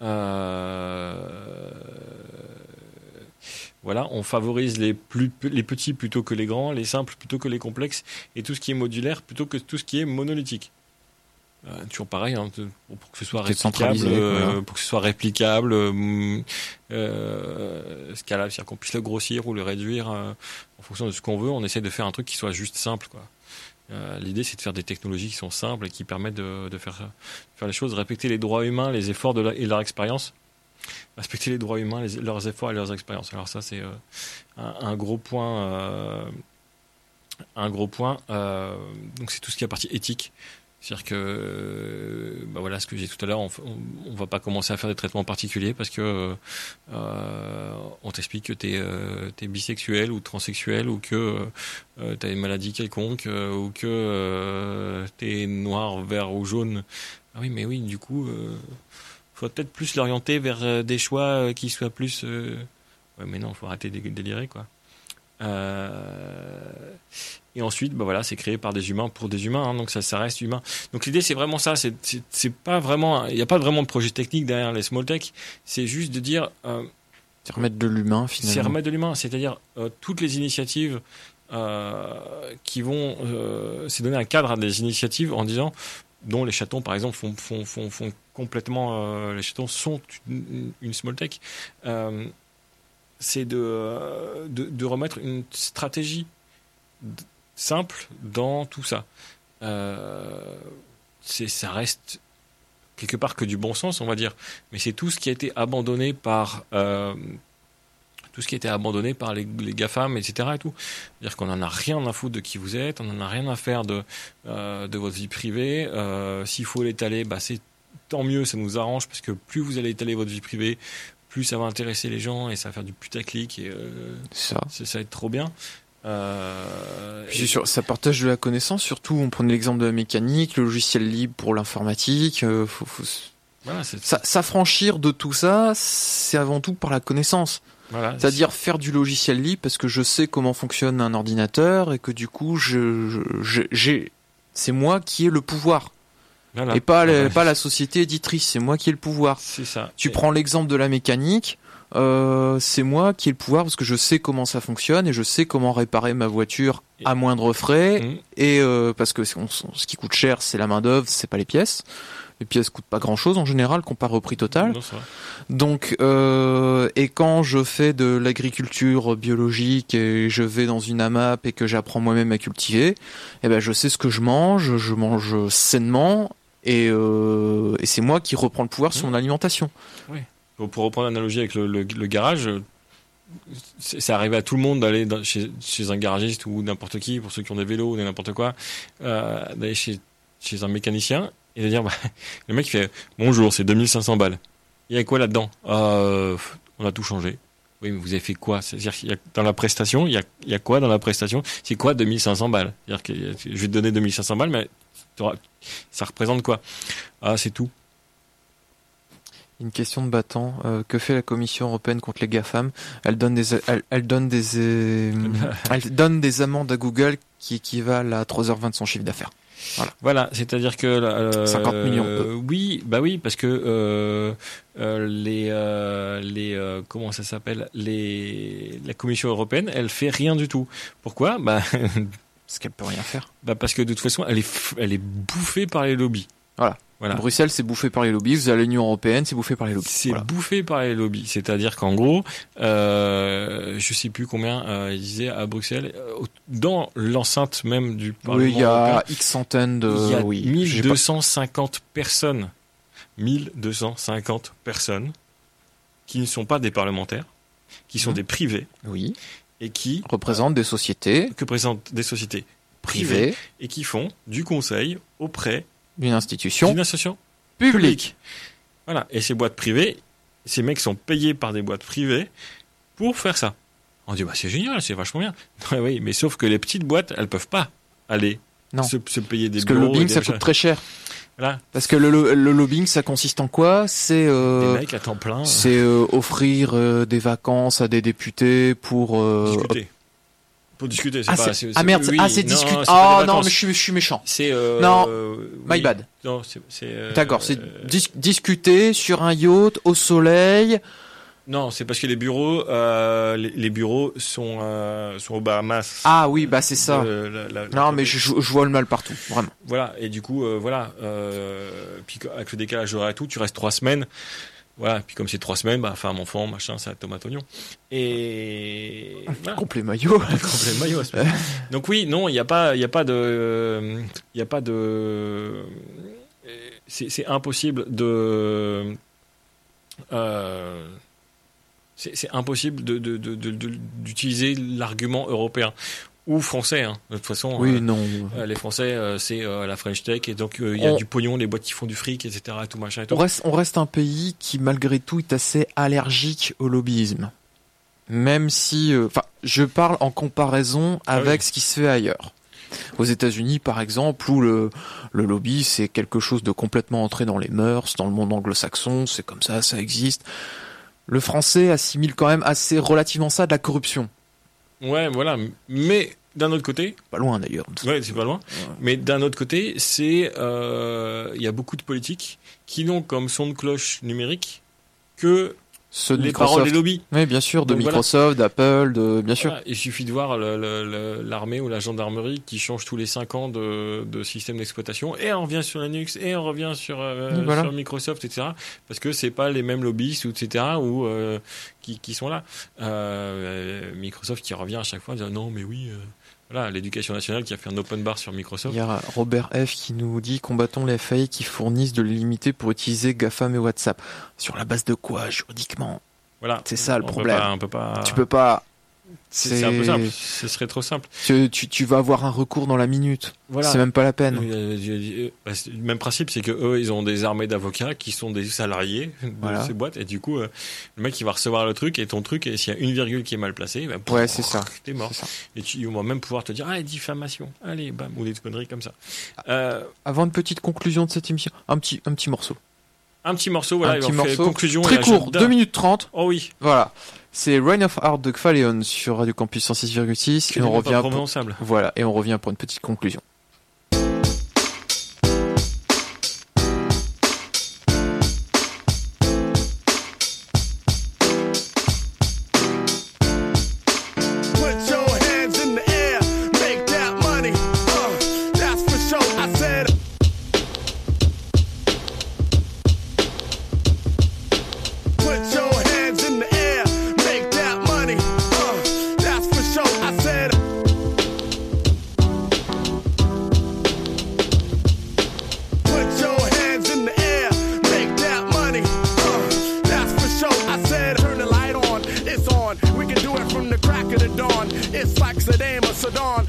Euh, voilà, on favorise les plus les petits plutôt que les grands, les simples plutôt que les complexes, et tout ce qui est modulaire plutôt que tout ce qui est monolithique. Euh, toujours pareil, hein, pour que ce soit réplicable, euh, pour que ce soit réplicable, euh, scalable, c'est-à-dire qu'on puisse le grossir ou le réduire en fonction de ce qu'on veut. On essaie de faire un truc qui soit juste simple, quoi. Euh, L'idée, c'est de faire des technologies qui sont simples et qui permettent de, faire, faire les choses, respecter les droits humains, les efforts de et leur expérience. Respecter les droits humains, leurs efforts et leurs expériences. Alors ça, c'est euh, un, gros point. euh, un gros point. donc c'est tout ce qui est partie éthique. C'est-à-dire que, euh, bah voilà, ce que j'ai tout à l'heure, on, va pas commencer à faire des traitements particuliers parce que euh, on t'explique que t'es euh, t'es bisexuel ou transsexuel ou que euh, t'as une maladie quelconque euh, ou que euh, t'es noir, vert ou jaune. Ah oui, mais oui, du coup, euh, faudrait peut-être plus l'orienter vers euh, des choix euh, qui soient plus. euh, Ouais, mais non, faut arrêter de délirer, quoi. Euh, Et ensuite, bah voilà, c'est créé par des humains pour des humains, hein, donc ça, ça reste humain. Donc l'idée, c'est vraiment ça. C'est, c'est, c'est pas vraiment, il n'y a pas vraiment de projet technique derrière les small tech. C'est juste de dire, euh, C'est remettre de l'humain c'est finalement. remettre de l'humain, c'est-à-dire euh, toutes les initiatives euh, qui vont, c'est donner un cadre à des initiatives en disant, dont les chatons par exemple font, font, font, font complètement, les chatons sont une, une small tech. C'est de, euh, de, de remettre une stratégie simple dans tout ça. Euh, ça reste quelque part que du bon sens, on va dire. Mais c'est tout ce qui a été abandonné par euh, tout ce qui a été abandonné par les, les GAFAM, etc. Et tout. C'est-à-dire qu'on en a rien à foutre de qui vous êtes, on en a rien à faire de, euh, de votre vie privée. S'il faut l'étaler, bah c'est tant mieux, ça nous arrange parce que plus vous allez étaler votre vie privée, plus ça va intéresser les gens et ça va faire du putaclic et euh, C'est ça. va être trop bien. Euh, Puis et- ça partage de la connaissance, surtout on prenait l'exemple de la mécanique, le logiciel libre pour l'informatique. euh, faut, faut voilà, s'affranchir de tout ça, c'est avant tout par la connaissance. voilà, C'est-à-dire faire du logiciel libre parce que je sais comment fonctionne un ordinateur et que du coup, je- j'ai, c'est moi qui ai le pouvoir voilà. et pas, pas la société éditrice. C'est moi qui ai le pouvoir. C'est ça. Tu Et- prends l'exemple de la mécanique. euh, c'est moi qui ai le pouvoir parce que je sais comment ça fonctionne et je sais comment réparer ma voiture à moindre frais Mmh. et euh, parce que on- ce qui coûte cher c'est la main d'œuvre c'est pas les pièces les pièces coûtent pas grand chose en général comparé au prix total Non, donc euh, et quand je fais de l'agriculture biologique et je vais dans une AMAP et que j'apprends moi-même à cultiver eh ben je sais ce que je mange je mange sainement et, euh, et c'est moi qui reprends le pouvoir sur mon alimentation. Pour, pour reprendre l'analogie avec le, le- le garage, c'est arrivé à tout le monde d'aller dans- chez, chez un garagiste ou n'importe qui, pour ceux qui ont des vélos ou n'importe quoi, euh, d'aller chez, chez un mécanicien et de dire, bah, le mec fait bonjour, c'est 2500 balles. Il y a quoi là-dedans? Ah, euh, On a tout changé. Oui, mais vous avez fait quoi? C'est-à-dire qu'il y a, dans la prestation, il y a, il y a quoi dans la prestation? C'est quoi 2500 balles? C'est-à-dire que je vais te donner 2500 balles, mais ça représente quoi? Ah, c'est tout. Une question de battant. Euh, que fait la Commission européenne contre les GAFAM? Elle donne des, elle, elle donne des, euh, elle donne des amendes à Google qui équivalent à 3h20 de son chiffre d'affaires. Voilà, c'est-à-dire que euh, 50 millions. euh, oui, bah oui, parce que euh, les les comment ça s'appelle? Les la Commission européenne, elle fait rien du tout. Pourquoi? Bah, Parce qu'elle peut rien faire. bah parce que de toute façon, elle est elle est bouffée par les lobbies. Voilà. Voilà. Bruxelles, c'est bouffé par les lobbies. Vous avez l'Union européenne, c'est bouffé par les lobbies. C'est Voilà. bouffé par les lobbies. C'est-à-dire qu'en gros, euh, je sais plus combien euh, il disait à Bruxelles, euh, dans l'enceinte même du Parlement Oui, il y européen, a X centaines de. Il y a oui, j'ai pas- 1250 personnes, 1250 personnes qui ne sont pas des parlementaires, qui sont Mhm. des privés Oui. Et qui Représentent des sociétés. que présentent des sociétés privées et qui font du conseil auprès d'une institution d'une association publique. Voilà. Et ces boîtes privées, ces mecs sont payés par des boîtes privées pour faire ça. On dit, bah, c'est génial, c'est vachement bien. Oui, mais sauf que les petites boîtes, elles peuvent pas aller Non. Se, se payer des Parce que le lobbying, ça coûte très cher. Voilà. Parce que le, le lobbying, ça consiste en quoi? C'est euh, Des mecs à temps plein. c'est euh, offrir euh, des vacances à des députés pour. discuter. Pour discuter, c'est Ah, pas. c'est- ah merde, oui, ah c'est non, discuter. Oh non, mais je suis, je suis méchant. C'est. Non, My oui. bad. Non, c'est. c'est, D'accord, c'est dis- discuter sur un yacht au soleil. Non, c'est parce que les bureaux, euh, les, les bureaux sont euh, sont aux Bahamas. Ah oui, bah c'est ça. Euh, la- la- la- Non, mais je, vois le mal partout, vraiment. Voilà, et du coup, euh, voilà. Puis avec le décalage horaire et tout, tu restes trois semaines. Voilà, puis comme c'est trois semaines, bah, femme, enfant, machin, ça, tomate, oignon. Et voilà. Complet maillot. Complet maillot. Donc oui, non, il n'y a pas, y a pas de, il y a pas de, c'est c'est impossible de, euh, c'est impossible de de- de- d'utiliser l'argument européen ou français. hein. De toute façon, Oui, euh, non. euh, les Français, euh, c'est la French Tech, et donc il y a On- du pognon, les boîtes qui font du fric, etc. Et tout machin et tout. On reste, on reste un pays qui, malgré tout, est assez allergique au lobbyisme. Même si, enfin, je parle en comparaison Ah avec oui. ce qui se fait ailleurs. Aux États-Unis, par exemple, où le, le lobby, c'est quelque chose de complètement entré dans les mœurs, dans le monde anglo-saxon, c'est comme ça, ça existe. Le français assimile quand même assez relativement ça à de la corruption. Ouais, voilà. Mais d'un autre côté, Pas loin d'ailleurs. ouais, c'est pas loin. Mais d'un autre côté, c'est euh, il y a beaucoup de politiques qui n'ont comme son de cloche numérique que Ceux de les paroles Microsoft. des lobbies. Oui, bien sûr, de Donc voilà. Microsoft, d'Apple, de, bien sûr. Voilà, il suffit de voir l'armée ou la gendarmerie qui change tous les 5 ans de, de système d'exploitation et on revient sur Linux et on revient sur, euh, voilà. sur Microsoft, etc. Parce que c'est pas les mêmes lobbyistes, etc. Ou euh, qui, qui sont là. Euh, Microsoft qui revient à chaque fois en disant non mais oui. Voilà, l'éducation nationale qui a fait un open bar sur Microsoft. Il y a Robert F qui nous dit combattons les FAI qui fournissent de l'illimité pour utiliser GAFAM et WhatsApp. Sur la base de quoi juridiquement? Voilà. C'est ça, le On peut problème. pas- on peut pas. Tu peux pas. C'est un peu simple. Ce serait trop simple. Tu, tu, tu vas avoir un recours dans la minute. Voilà. C'est même pas la peine. Euh, je- bah, Le même principe, c'est que eux, ils ont des armées d'avocats qui sont des salariés de Voilà. ces boîtes, et du coup, euh, le mec il va recevoir le truc et ton truc, et s'il y a une virgule qui est mal placée, bah, Ouais, c'est ça. T'es mort. Ça. Et tu, on va même pouvoir te dire, ah, diffamation, allez, bam, ou des conneries comme ça. Euh, Avant une petite conclusion de cette émission, un petit, un petit morceau. un petit morceau, voilà, un et petit morceau. conclusion. Très court, agenda. 2 minutes 30. Oh oui, Voilà. C'est Rain of Heart de Kphaleon sur Radio Campus 106,6. Et on revient pour... Voilà, et on revient pour une petite conclusion. Dawn. It's like Saddam or Saddam.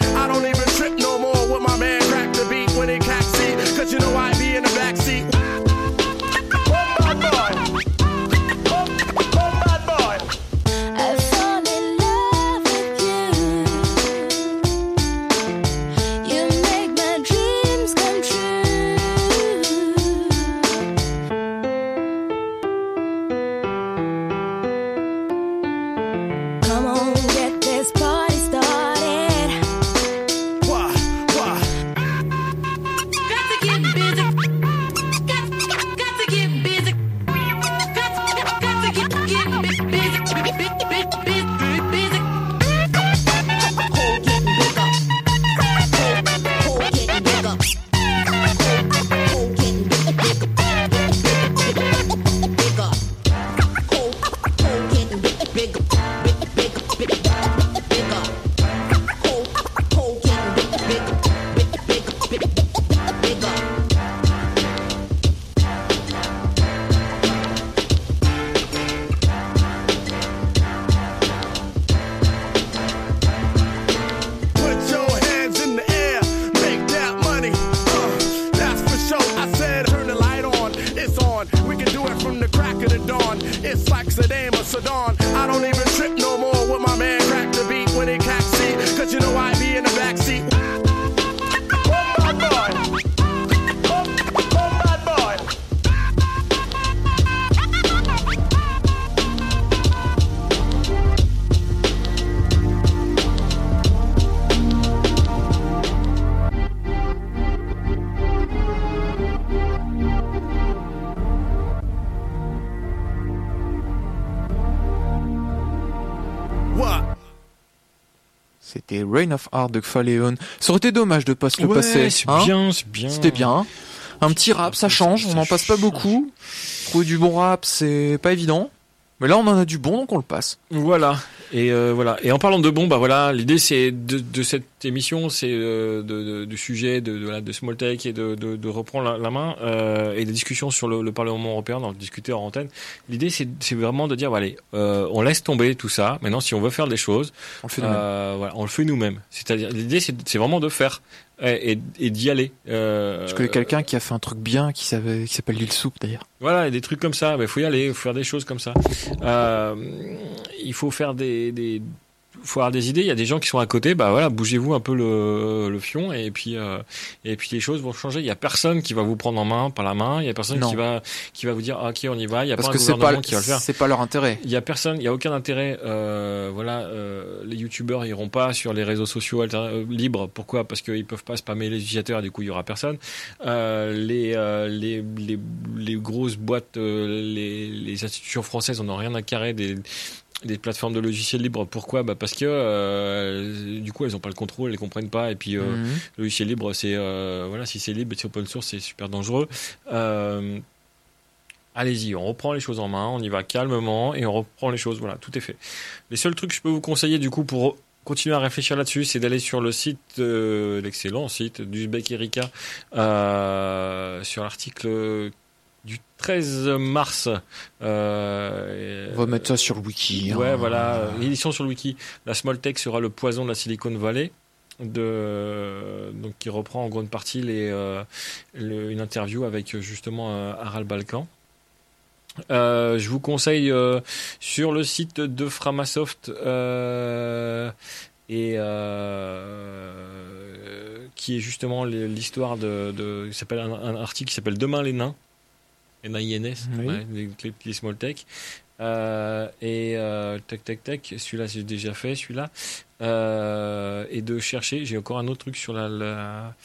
C'était Reign of Heart de Faleon. Ça aurait été dommage de pas se le Ouais, passer. c'est hein bien, c'est bien. C'était bien. Un petit rap, ça change. On n'en passe pas beaucoup. Trouver du bon rap, c'est pas évident. Mais là, on en a du bon, donc on le passe. Voilà. Et euh, voilà. Et en parlant de bon, bah voilà, l'idée c'est de, de cette émission, c'est euh, de, de- du sujet de, de, de Smalltech et de, de, de reprendre la, la main euh, et des discussions sur le, le Parlement européen, donc discuter en antenne. L'idée c'est c'est vraiment de dire, bah, allez, euh, on laisse tomber tout ça. Maintenant, si on veut faire des choses, On le fait nous-mêmes. euh, voilà, on le fait nous-mêmes. C'est-à-dire, l'idée c'est c'est vraiment de faire et, d'y aller. Euh, Je connais quelqu'un qui a fait un truc bien, qui savait, qui s'appelle Lil Soup d'ailleurs. voilà, et des trucs comme ça. Il faut y aller, il faut faire des choses comme ça. Euh, il faut faire des, des, faut avoir des idées. Il y a des gens qui sont à côté. Bah voilà, bougez-vous un peu le, le fion et puis euh, et puis les choses vont changer. Il y a personne qui va vous prendre en main par la main. Il y a personne Non. qui va qui va vous dire ah, ok on y va. Il y a Parce pas un c'est gouvernement pas, qui va le faire. c'est pas leur intérêt. Il y a personne, il y a aucun intérêt. Euh, voilà, euh, les youtubeurs iront pas sur les réseaux sociaux euh, libres. Pourquoi? Parce qu'ils peuvent pas spammer les utilisateurs. et Du coup, il y aura personne. Euh, les, euh, les les les grosses boîtes, euh, les les institutions françaises, on n'a rien à carrer des des plateformes de logiciels libres. Pourquoi? Bah parce que euh, du coup elles ont pas le contrôle, elles les comprennent pas. Et puis euh, Mhm. le logiciel libre, c'est euh, voilà, si c'est libre, et c'est open source, c'est super dangereux. Euh, Allez-y, on reprend les choses en main, on y va calmement et on reprend les choses. Voilà, tout est fait. Les seuls trucs que je peux vous conseiller du coup pour continuer à réfléchir là-dessus, c'est d'aller sur le site, l'excellent site d'Uzbek Erika, sur l'article du 13 mars. Euh, On va mettre ça sur le wiki. Ouais, hein. voilà. L'édition sur le wiki. La Smalltech sera le poison de la Silicon Valley. De, donc, qui reprend en grande partie les, euh, le- une interview avec euh, justement euh, Harald Balkan. Euh, je vous conseille euh, sur le site de Framasoft euh, et euh, qui est justement l'histoire de, de il s'appelle un, un article qui s'appelle Demain les nains N-A-I-N-S Oui. ouais, les, les petits small tech euh, et euh, tac tac tac celui-là j'ai déjà fait celui-là euh, et de chercher j'ai encore un autre truc sur la la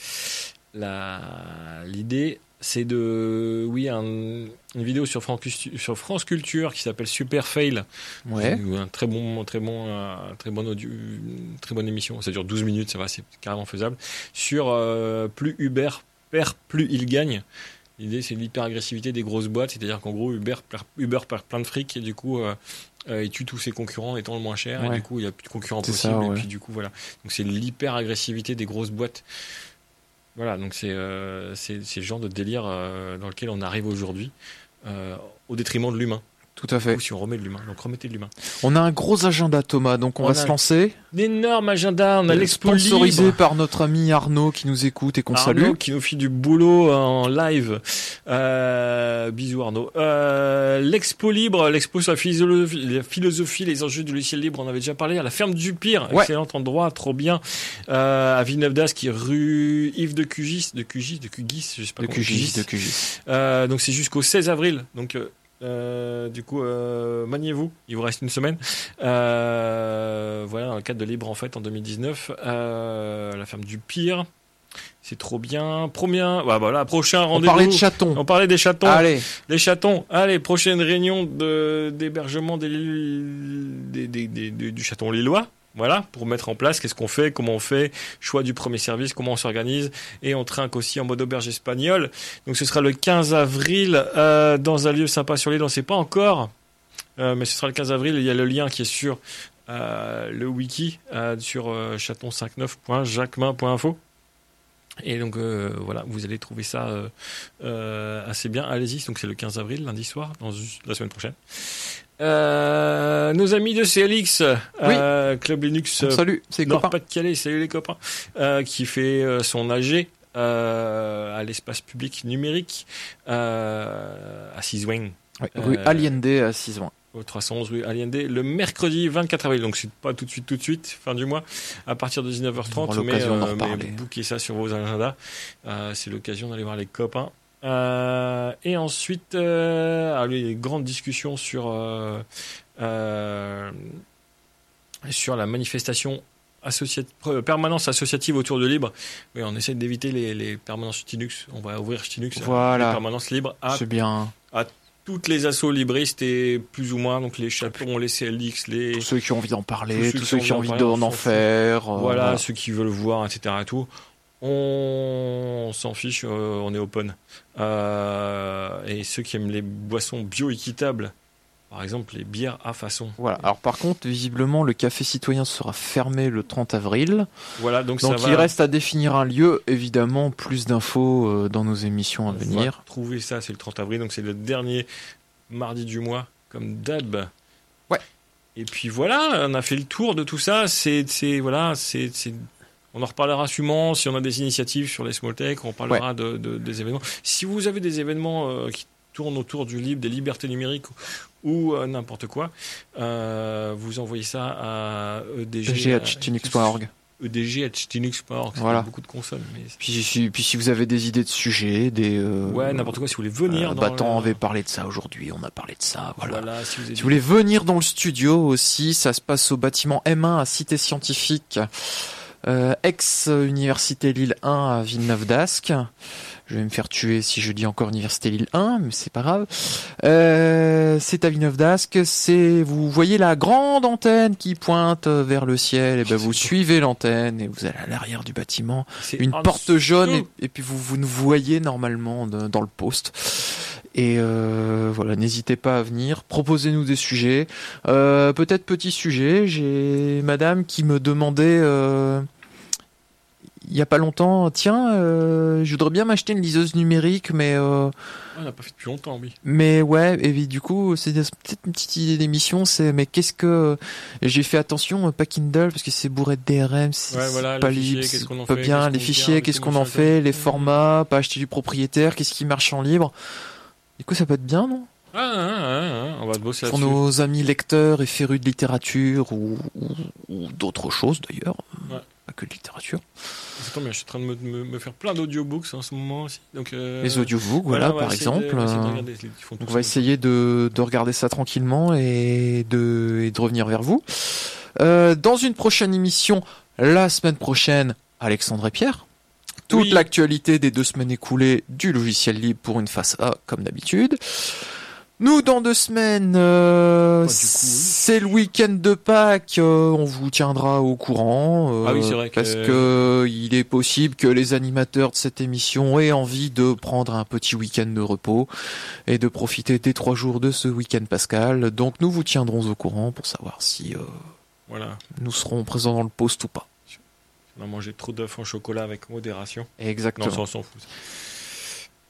la- l'idée c'est de oui un- une vidéo sur France, sur France Culture qui s'appelle Super Fail Ouais. Ou un très bon, très bon, très bon audio, une très bonne émission. Ça dure 12 minutes, ça va, c'est carrément faisable. Sur euh, plus Uber perd, plus il gagne. L'idée, c'est l'hyper-agressivité des grosses boîtes, c'est-à-dire qu'en gros, Uber, perd- Uber perd plein de fric et du coup, euh, euh, il tue tous ses concurrents étant le moins cher et du coup, il n'y a plus de concurrents possibles. ça, Et puis du coup, voilà. Donc c'est l'hyper-agressivité des grosses boîtes. Voilà, donc c'est euh, le genre de délire euh, dans lequel on arrive aujourd'hui, au détriment de l'humain. Tout à fait. Ou si on remet de l'humain. Donc remettez de l'humain. On a un gros agenda, Thomas, donc on, On va se lancer. Un énorme agenda, on a l'expo Sponsorisé libre. par notre ami Arnaud qui nous écoute et qu'on Arnaud salue. qui nous fait du boulot en live. Euh, bisous Arnaud. Euh, l'expo libre, l'expo sur la philosophie, la philosophie, les enjeux du logiciel libre, on avait déjà parlé. À la ferme du Pire, Ouais. excellent endroit, trop bien. Euh, à Villeneuve d'Ascq, qui est rue Yves de Cugis, de Cugis, de Cugis, je sais pas De comment, QGIS, de QGIS. Euh, donc c'est jusqu'au 16 avril. Donc euh, du coup, euh, maniez-vous. Il vous reste une semaine. Euh, voilà, dans le cadre de Libre en fait en 2019, euh, la ferme du pire. C'est trop bien. Premier, bah voilà, prochain On rendez-vous. parlait de chatons. On parlait des chatons. Allez, Les chatons. Allez, prochaine réunion de d'hébergement des- des- des- du chaton lillois. Voilà, pour mettre en place qu'est-ce qu'on fait, comment on fait, choix du premier service, comment on s'organise, et on trinque aussi en mode auberge espagnole. Donc ce sera le 15 avril euh, dans un lieu sympa sur l'île, on ne sait pas encore, euh, mais ce sera le 15 avril. Il y a le lien qui est sur euh, le wiki sur euh, chaton59.jacquemin.info. Et donc voilà, vous allez trouver ça assez bien. Allez-y, donc c'est le 15 avril, lundi soir, la semaine prochaine. Euh, nos amis de CLX, euh, Club Linux euh, salue, c'est copains. Nord-Pas-de-Calais, salut les copains, euh, qui fait son AG à l'espace public numérique à Ciswing, Ouais, Rue Allende à Cisoin. au 311 rue Allende, le mercredi 24 avril. Donc c'est pas tout de suite, tout de suite, fin du mois, à partir de 19h30. On aura Mais, euh, mais bouquez ça sur vos agendas. Euh, c'est l'occasion d'aller voir les copains. Euh, et ensuite, euh, ah, les grandes discussions sur euh, sur la manifestation associat- permanence associative autour de Libre. Oui, on essaie d'éviter les, les permanences Linux. On va ouvrir Linux. Voilà. Les permanences libres à bien. toutes les assauts libristes et plus ou moins donc les chaperons, les CLX, les Tous ceux qui ont envie d'en parler, Tous tous ceux qui ont envie d'en en s'en faire. euh, voilà ceux qui veulent voir, etc. Et tout. On s'en fiche, euh, on est open. Euh, et ceux qui aiment les boissons bio-équitables, par exemple les bières à façon. Voilà. Alors par contre, visiblement, le café citoyen sera fermé le 30 avril. Voilà, donc, Donc ça il va. reste à définir un lieu. Évidemment, plus d'infos euh, dans nos émissions à On venir. Trouver ça, c'est le 30 avril, donc c'est le dernier mardi du mois, comme d'hab. Ouais. Et puis voilà, on a fait le tour de tout ça. C'est, voilà, c'est- on en reparlera sûrement si on a des initiatives sur les small tech. On parlera de, de- des événements. Si vous avez des événements euh, qui tournent autour du libre, des libertés numériques ou euh, n'importe quoi, euh, vous envoyez ça à E EDG. EDG@tinux.org. EDG@tinux.org. C'est Voilà. beaucoup de consonnes, mais Puis, si- puis si vous avez des idées de sujets, des euh, ouais, n'importe quoi. Si vous voulez venir euh, dans Battant le- avait parlé de ça aujourd'hui. On a parlé de ça. Voilà. Voilà, si vous, Si vous voulez venir dans le studio aussi, ça se passe au bâtiment M1 à Cité Scientifique, euh, ex-Université Lille 1 à Villeneuve d'Ascq. Je vais me faire tuer si je dis encore Université Lille 1, mais c'est pas grave. Euh, c'est à Villeneuve d'Ascq. C'est, vous voyez la grande antenne qui pointe vers le ciel. Et ben vous suivez l'antenne et vous allez à l'arrière du bâtiment C'est une porte jaune et, et puis vous, vous nous voyez normalement de- dans le poste. Et euh, voilà, n'hésitez pas à venir, proposez-nous des sujets. Euh, Peut-être petit sujet, j'ai madame qui me demandait euh, il y a pas longtemps, tiens, euh, je voudrais bien m'acheter une liseuse numérique, mais euh, Ah, on n'a pas fait depuis longtemps, oui. mais ouais, et puis, du coup, c'est peut-être une petite idée d'émission, c'est mais qu'est-ce que j'ai fait attention, euh, pas Kindle parce que c'est bourré de DRM, c'est Ouais, c'est voilà, pas libre, c'est pas bien, les fichiers, qu'est-ce qu'on en fait, les formats, pas acheter du propriétaire, qu'est-ce qui marche en libre. Du coup, ça peut être bien, non? Ah, ah, ah, ah, on va bosser Pour nos amis lecteurs et férus de littérature ou, ou, ou d'autres choses d'ailleurs, Ouais. Que de littérature. Ça tombe bien, je suis en train de me, me- me faire plein d'audiobooks en ce moment aussi. Donc, euh, Les audiobooks, voilà, par exemple. on va essayer de euh, regarder, on va essayer de, de regarder ça tranquillement et de, et de revenir vers vous. Euh, dans une prochaine émission, la semaine prochaine, Alexandre et Pierre. Toute Oui. l'actualité des deux semaines écoulées du logiciel libre pour une face A, comme d'habitude. Nous, dans deux semaines, euh, Bah, oui. c'est le week-end de Pâques. euh, on vous tiendra au courant. euh, Ah oui, c'est vrai que- Parce que il est possible que les animateurs de cette émission aient envie de prendre un petit week-end de repos et de profiter des trois jours de ce week-end pascal. Donc, nous vous tiendrons au courant pour savoir si euh, Voilà. nous serons présents dans le post ou pas. On a mangé trop d'œufs en chocolat avec modération. Exactement. Non, ça, on s'en fout.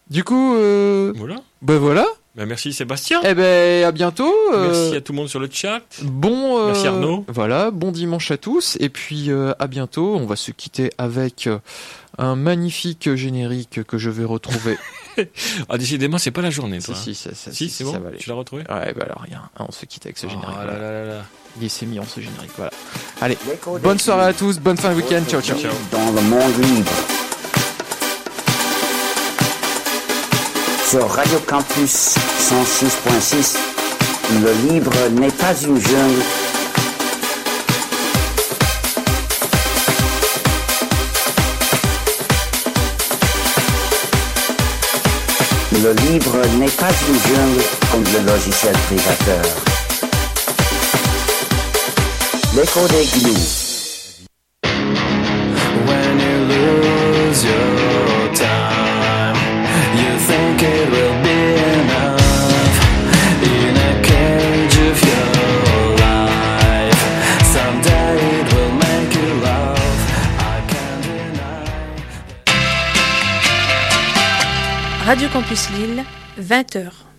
Du coup, euh, Voilà. ben voilà. Bah, merci Sébastien. Eh ben, à bientôt. euh, Merci à tout le monde sur le chat. Bon, euh, Merci Arnaud. Voilà, bon dimanche à tous et puis euh, à bientôt. On va se quitter avec euh, un magnifique générique que je vais retrouver. Ah, décidément, c'est pas la journée, si, toi. si, ça, ça, Si, si, c'est ça bon. va aller. Tu l'as retrouvé Ouais, bah alors rien. On se quitte avec ce générique. Ah là voilà. là là là. Il s'est mis en ce générique. Voilà. Des Bonne soirée à tous. Bonne fin de week-end. Ciao, ciao. Ciao. Dans le monde libre. Radio Campus 106.6, le libre n'est pas une jungle. Le libre n'est pas une jungle comme le logiciel privateur. L'écho des your Radio Campus Lille, 20h.